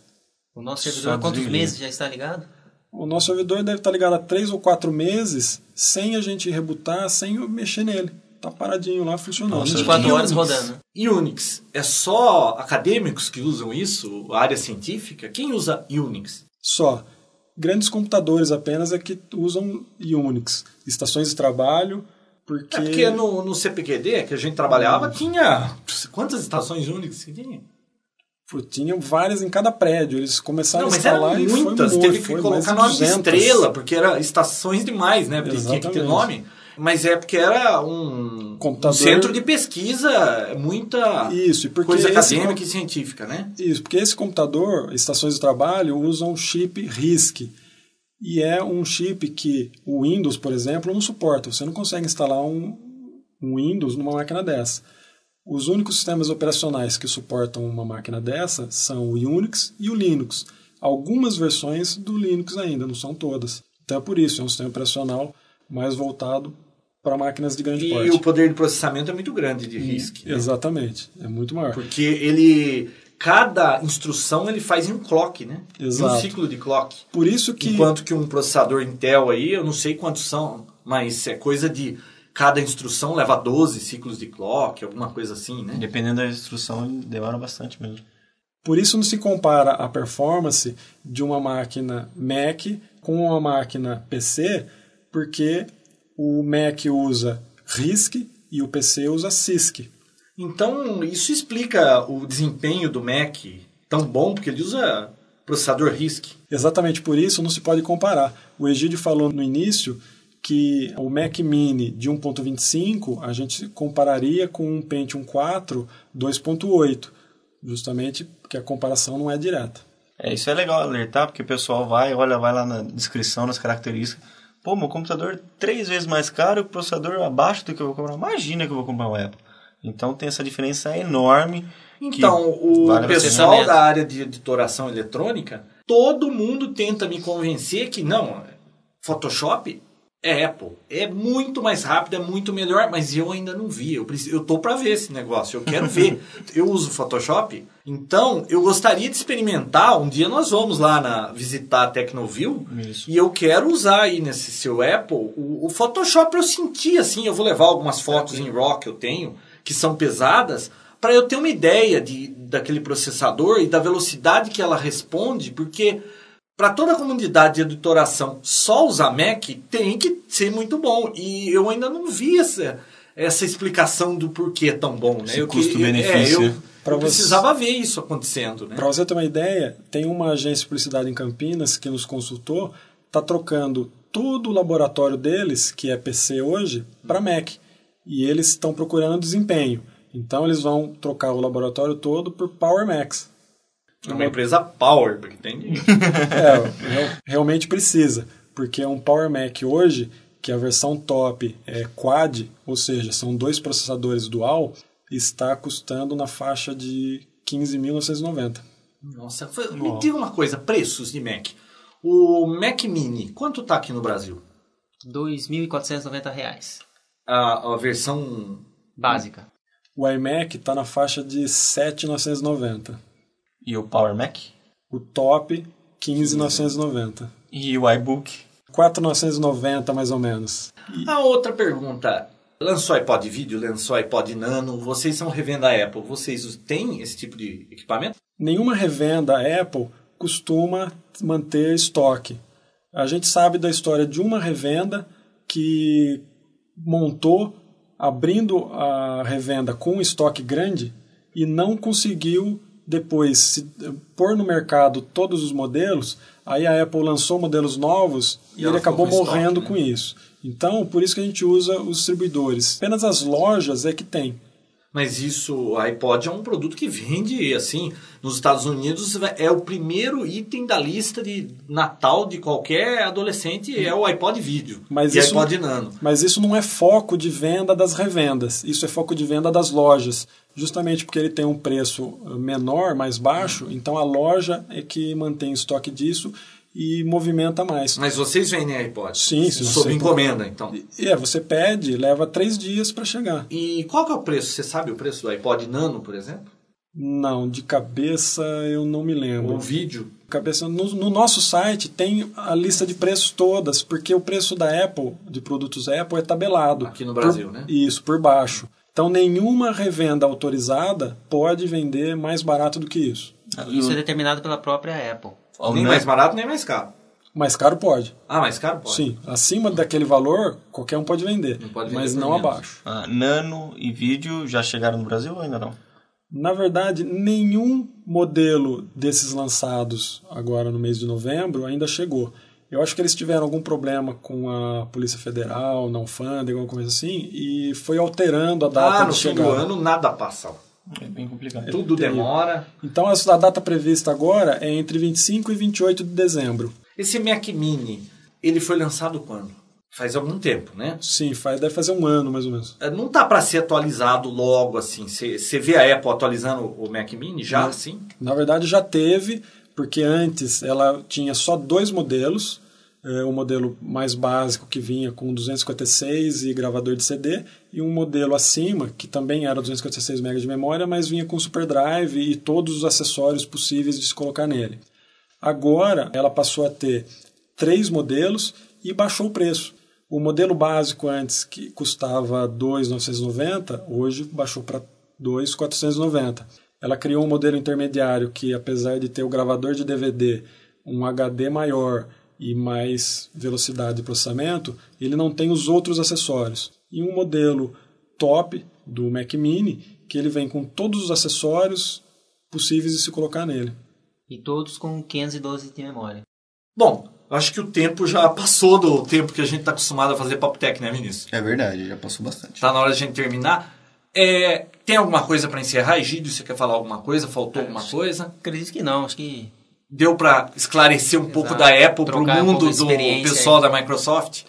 O nosso servidor, há quantos meses já está ligado? O nosso servidor deve estar ligado há três ou quatro meses, sem a gente rebutar, sem mexer nele. Tá paradinho lá, funcionando. Nossa, 24 E horas Unix? rodando. E Unix? É só acadêmicos que usam isso? A área científica? Quem usa Unix? Só. Grandes computadores apenas é que usam Unix. Estações de trabalho, porque... É porque no, no CPQD que a gente trabalhava tinha. Quantas estações Unix que tinha? Tinham várias em cada prédio. Eles começaram Não, a eram instalar e foi muitas. muito, Teve que foi colocar nome de 200. estrela, porque era estações demais, né? Porque tinha que ter nome. Mas é porque era um, Computador- um centro de pesquisa, muita Isso, e coisa acadêmica com- e científica, né? Isso, porque esse computador, estações de trabalho, usam chip RISC. E é um chip que o Windows, por exemplo, não suporta. Você não consegue instalar um, um Windows numa máquina dessa. Os únicos sistemas operacionais que suportam uma máquina dessa são o Unix e o Linux. Algumas versões do Linux ainda, não são todas. Então é por isso, é um sistema operacional mais voltado para máquinas de grande E porte. o poder de processamento é muito grande de RISC. né? Exatamente, é muito maior. Porque ele. Cada instrução ele faz em um clock, né? Em Exato. um ciclo de clock. Por isso que Enquanto que um processador Intel aí, eu não sei quantos são, mas é coisa de. Cada instrução leva 12 ciclos de clock, alguma coisa assim, né? Dependendo da instrução, demora bastante mesmo. Por isso não se compara a performance de uma máquina Mac com uma máquina PC, porque o Mac usa RISC e o PC usa CISC. Então, isso explica o desempenho do Mac tão bom, porque ele usa processador RISC. Exatamente por isso não se pode comparar. O Egídio falou no início que o Mac Mini de 1.25 a gente compararia com um Pentium 4 2.8, justamente porque a comparação não é direta. É, isso é legal alertar, porque o pessoal vai, olha, vai lá na descrição, nas características. Pô, meu computador é três vezes mais caro, o processador abaixo do que eu vou comprar. Imagina que eu vou comprar um Apple. Então tem essa diferença enorme. Então, o vale pessoal da área de editoração eletrônica, todo mundo tenta me convencer que não, Photoshop é Apple. É muito mais rápido, é muito melhor, mas eu ainda não vi. Eu, preciso, eu tô para ver esse negócio, eu quero ver. (laughs) eu uso Photoshop, então eu gostaria de experimentar. Um dia nós vamos lá na, visitar a Tecnoville Isso. e eu quero usar aí nesse seu Apple o, o Photoshop eu sentir assim. Eu vou levar algumas fotos em RAW que eu tenho, que são pesadas, para eu ter uma ideia de, daquele processador e da velocidade que ela responde, porque para toda a comunidade de editoração só usar Mac tem que ser muito bom. E eu ainda não vi essa, essa explicação do porquê é tão bom. Né? Custo-benefício. É, eu, Pra eu você- precisava ver isso acontecendo. Né? Para você ter uma ideia, tem uma agência de publicidade em Campinas que nos consultou, está trocando todo o laboratório deles, que é PC hoje, para Mac. E eles estão procurando desempenho. Então eles vão trocar o laboratório todo por Power Max. É uma empresa Power, porque tem. (laughs) É, real- realmente precisa, porque um Power Mac hoje, que a versão top é quad, ou seja, são dois processadores dual, está custando na faixa de 15.990. Nossa, foi- me diga uma coisa: preços de Mac. O Mac Mini, quanto tá aqui no Brasil? 2.490 reais. A, a versão. Básica. O iMac está na faixa de 7.990. E o Power Mac? O top, 15.990. E o iBook? 4.990 mais ou menos. A outra pergunta. Lançou iPod vídeo, lançou iPod Nano, vocês são revenda Apple, vocês têm esse tipo de equipamento? Nenhuma revenda Apple costuma manter estoque. A gente sabe da história de uma revenda que montou abrindo a revenda com um estoque grande e não conseguiu depois se, pôr no mercado todos os modelos. Aí a Apple lançou modelos novos e, E ele acabou com estoque, morrendo né? com isso. Então, por isso que a gente usa os distribuidores. Apenas as lojas é que tem. Mas isso, o iPod é um produto que vende, assim, nos Estados Unidos é o primeiro item da lista de Natal de qualquer adolescente, é o iPod vídeo Mas e isso- iPod Nano. Mas isso não é foco de venda das revendas, isso é foco de venda das lojas. Justamente porque ele tem um preço menor, mais baixo, então a loja é que mantém estoque disso e movimenta mais. Mas vocês vendem iPod? Sim, sim, Sob sim. encomenda, então. E é, você pede, leva três dias para chegar. E qual que é o preço? Você sabe o preço do iPod Nano, por exemplo? Não, de cabeça eu não me lembro. Ou vídeo? Cabeça, no, no nosso site tem a lista de preços todas, porque o preço da Apple, de produtos Apple, é tabelado. Aqui no Brasil, Por- né? Isso, por baixo. Então nenhuma revenda autorizada pode vender mais barato do que isso. Isso é determinado pela própria Apple. Nem Nan- mais barato, nem mais caro. Mais caro pode. Ah, mais caro pode. Sim, acima daquele valor, qualquer um pode vender, Não pode vender mas não menos. abaixo. Ah, Nano e vídeo já chegaram no Brasil ou ainda não? Na verdade, nenhum modelo desses lançados agora no mês de novembro ainda chegou. Eu acho que eles tiveram algum problema com a Polícia Federal, não alfândega, alguma coisa assim, e foi alterando a data Ah, no de fim do chegada. ano nada passa. É bem complicado. Tudo terrível. demora. Então a data prevista agora é entre 25 e 28 de dezembro. Esse Mac Mini, ele foi lançado quando? Faz algum tempo, né? Sim, faz, deve fazer um ano mais ou menos. É, Não tá para ser atualizado logo assim. Você vê a Apple atualizando o Mac Mini já assim? Na verdade já teve, porque antes ela tinha só dois modelos. É, o modelo mais básico que vinha com 256 e gravador de CD e um modelo acima que também era 256 MB de memória, mas vinha com Super Drive e todos os acessórios possíveis de se colocar nele. Agora ela passou a ter três modelos e baixou o preço. O modelo básico antes que custava 2.990, hoje baixou para 2.490. Ela criou um modelo intermediário que, apesar de ter o gravador de DVD, um HD maior e mais velocidade de processamento, ele não tem os outros acessórios. E um modelo top do Mac Mini, que ele vem com todos os acessórios possíveis de se colocar nele. E todos com 512 de memória. Bom, acho que o tempo já passou do tempo que a gente está acostumado a fazer Papo Tech, né, ministro? É verdade, já passou bastante. Tá na hora de a gente terminar. É, tem alguma coisa para encerrar? Egídio, você quer falar alguma coisa? Faltou alguma coisa? Acredito que não, acho que Deu para esclarecer um pouco da Exato. Apple para o um mundo de do pessoal aí. da Microsoft?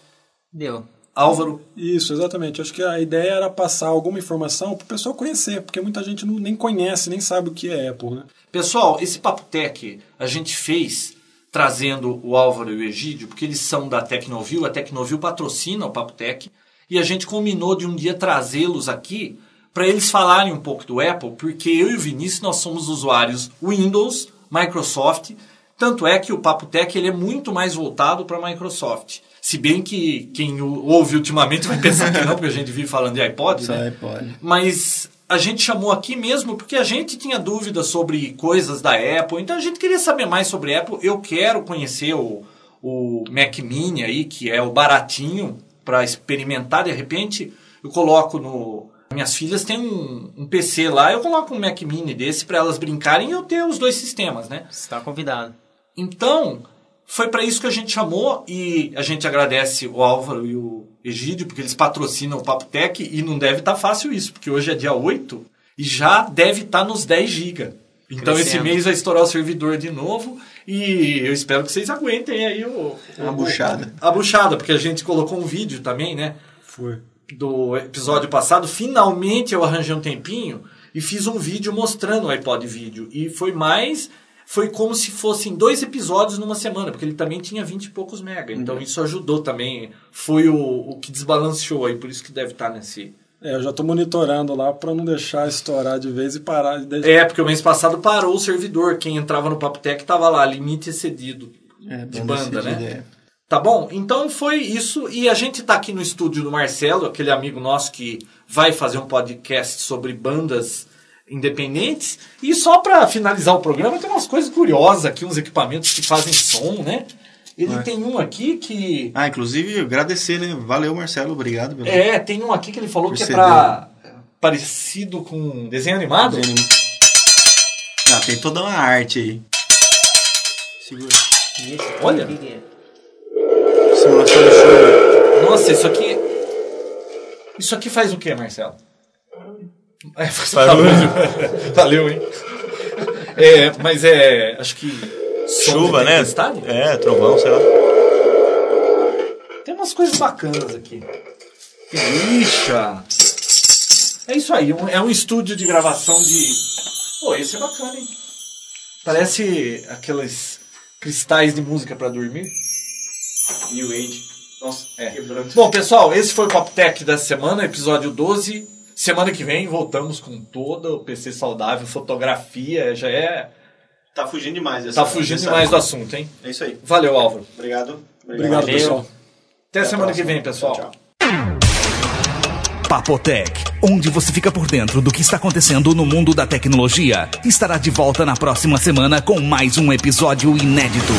deu. Álvaro, Isso, exatamente. Acho que a ideia era passar alguma informação para o pessoal conhecer, porque muita gente não, nem conhece, nem sabe o que é Apple, né? Pessoal, esse Papo Tech a gente fez trazendo o Álvaro e o Egídio, porque eles são da Tecnovil, a Tecnovil patrocina o Papo Tech, e a gente combinou de um dia trazê-los aqui para eles falarem um pouco do Apple, porque eu e o Vinícius nós somos usuários Windows, Microsoft, tanto é que o Papo Tech ele é muito mais voltado para a Microsoft. Se bem que quem ouve ultimamente vai pensar que não, porque a gente vive falando de iPod, Só né? iPod. Mas a gente chamou aqui mesmo porque a gente tinha dúvidas sobre coisas da Apple, então a gente queria saber mais sobre Apple. Eu quero conhecer o, o Mac Mini aí, que é o baratinho, para experimentar. De repente, eu coloco no. Minhas filhas têm um, um PC lá, eu coloco um Mac Mini desse para elas brincarem e eu ter os dois sistemas, né? Você está convidado. Então, foi para isso que a gente chamou e a gente agradece o Álvaro e o Egídio, porque eles patrocinam o Papo Tech e não deve estar fácil isso, porque hoje é dia 8 e já deve estar nos 10 GB. Então esse Crescendo. mês vai estourar o servidor de novo e eu espero que vocês aguentem aí o, A o- buchada. A buchada, porque a gente colocou um vídeo também, né? Foi. Do episódio passado, finalmente eu arranjei um tempinho e fiz um vídeo mostrando o iPod vídeo. E foi mais. Foi como se fossem dois episódios numa semana, porque ele também tinha 20 e poucos mega. Então isso ajudou também. Foi o, o que desbalanceou aí, por isso que deve estar nesse. É, eu já estou monitorando lá para não deixar estourar de vez e parar de deixar. É, porque o mês passado parou o servidor. Quem entrava no Papo Tech tava lá, limite excedido. É, de banda, né? é. Tá bom? Então foi isso. E a gente tá aqui no estúdio do Marcelo, aquele amigo nosso que vai fazer um podcast sobre bandas independentes. E só para finalizar o programa, tem umas coisas curiosas aqui, uns equipamentos que fazem som, né? Ele tem um aqui que. Ah, inclusive, agradecer, né? Valeu, Marcelo, obrigado. Pelo... É, tem um aqui que ele falou que é pra. parecido com desenho animado. Ah, tem toda uma arte aí. Segura. Esse, Olha. Simulação de show. né? Nossa, isso aqui. Isso aqui faz o que, Marcelo? É, faz barulho. (laughs) Valeu, hein? É, mas é. Acho que. Chuva, né? É, trovão, sei lá. Tem umas coisas bacanas aqui. Lixa! É isso aí, um- é um estúdio de gravação de. Pô, esse é bacana, hein? Parece aqueles cristais de música pra dormir. New Age. Nossa, é. Bom, pessoal, esse foi o Papo Tech dessa semana, episódio 12. Semana que vem voltamos com todo o PC saudável, fotografia, já é. Tá fugindo demais. Tá fugindo demais do assunto, hein? É isso aí. Valeu, Álvaro. Obrigado. Obrigado, Valeu. pessoal. Até, semana a que vem, pessoal. Tchau, tchau. Papotec, onde você fica por dentro do que está acontecendo no mundo da tecnologia, estará de volta na próxima semana com mais um episódio inédito.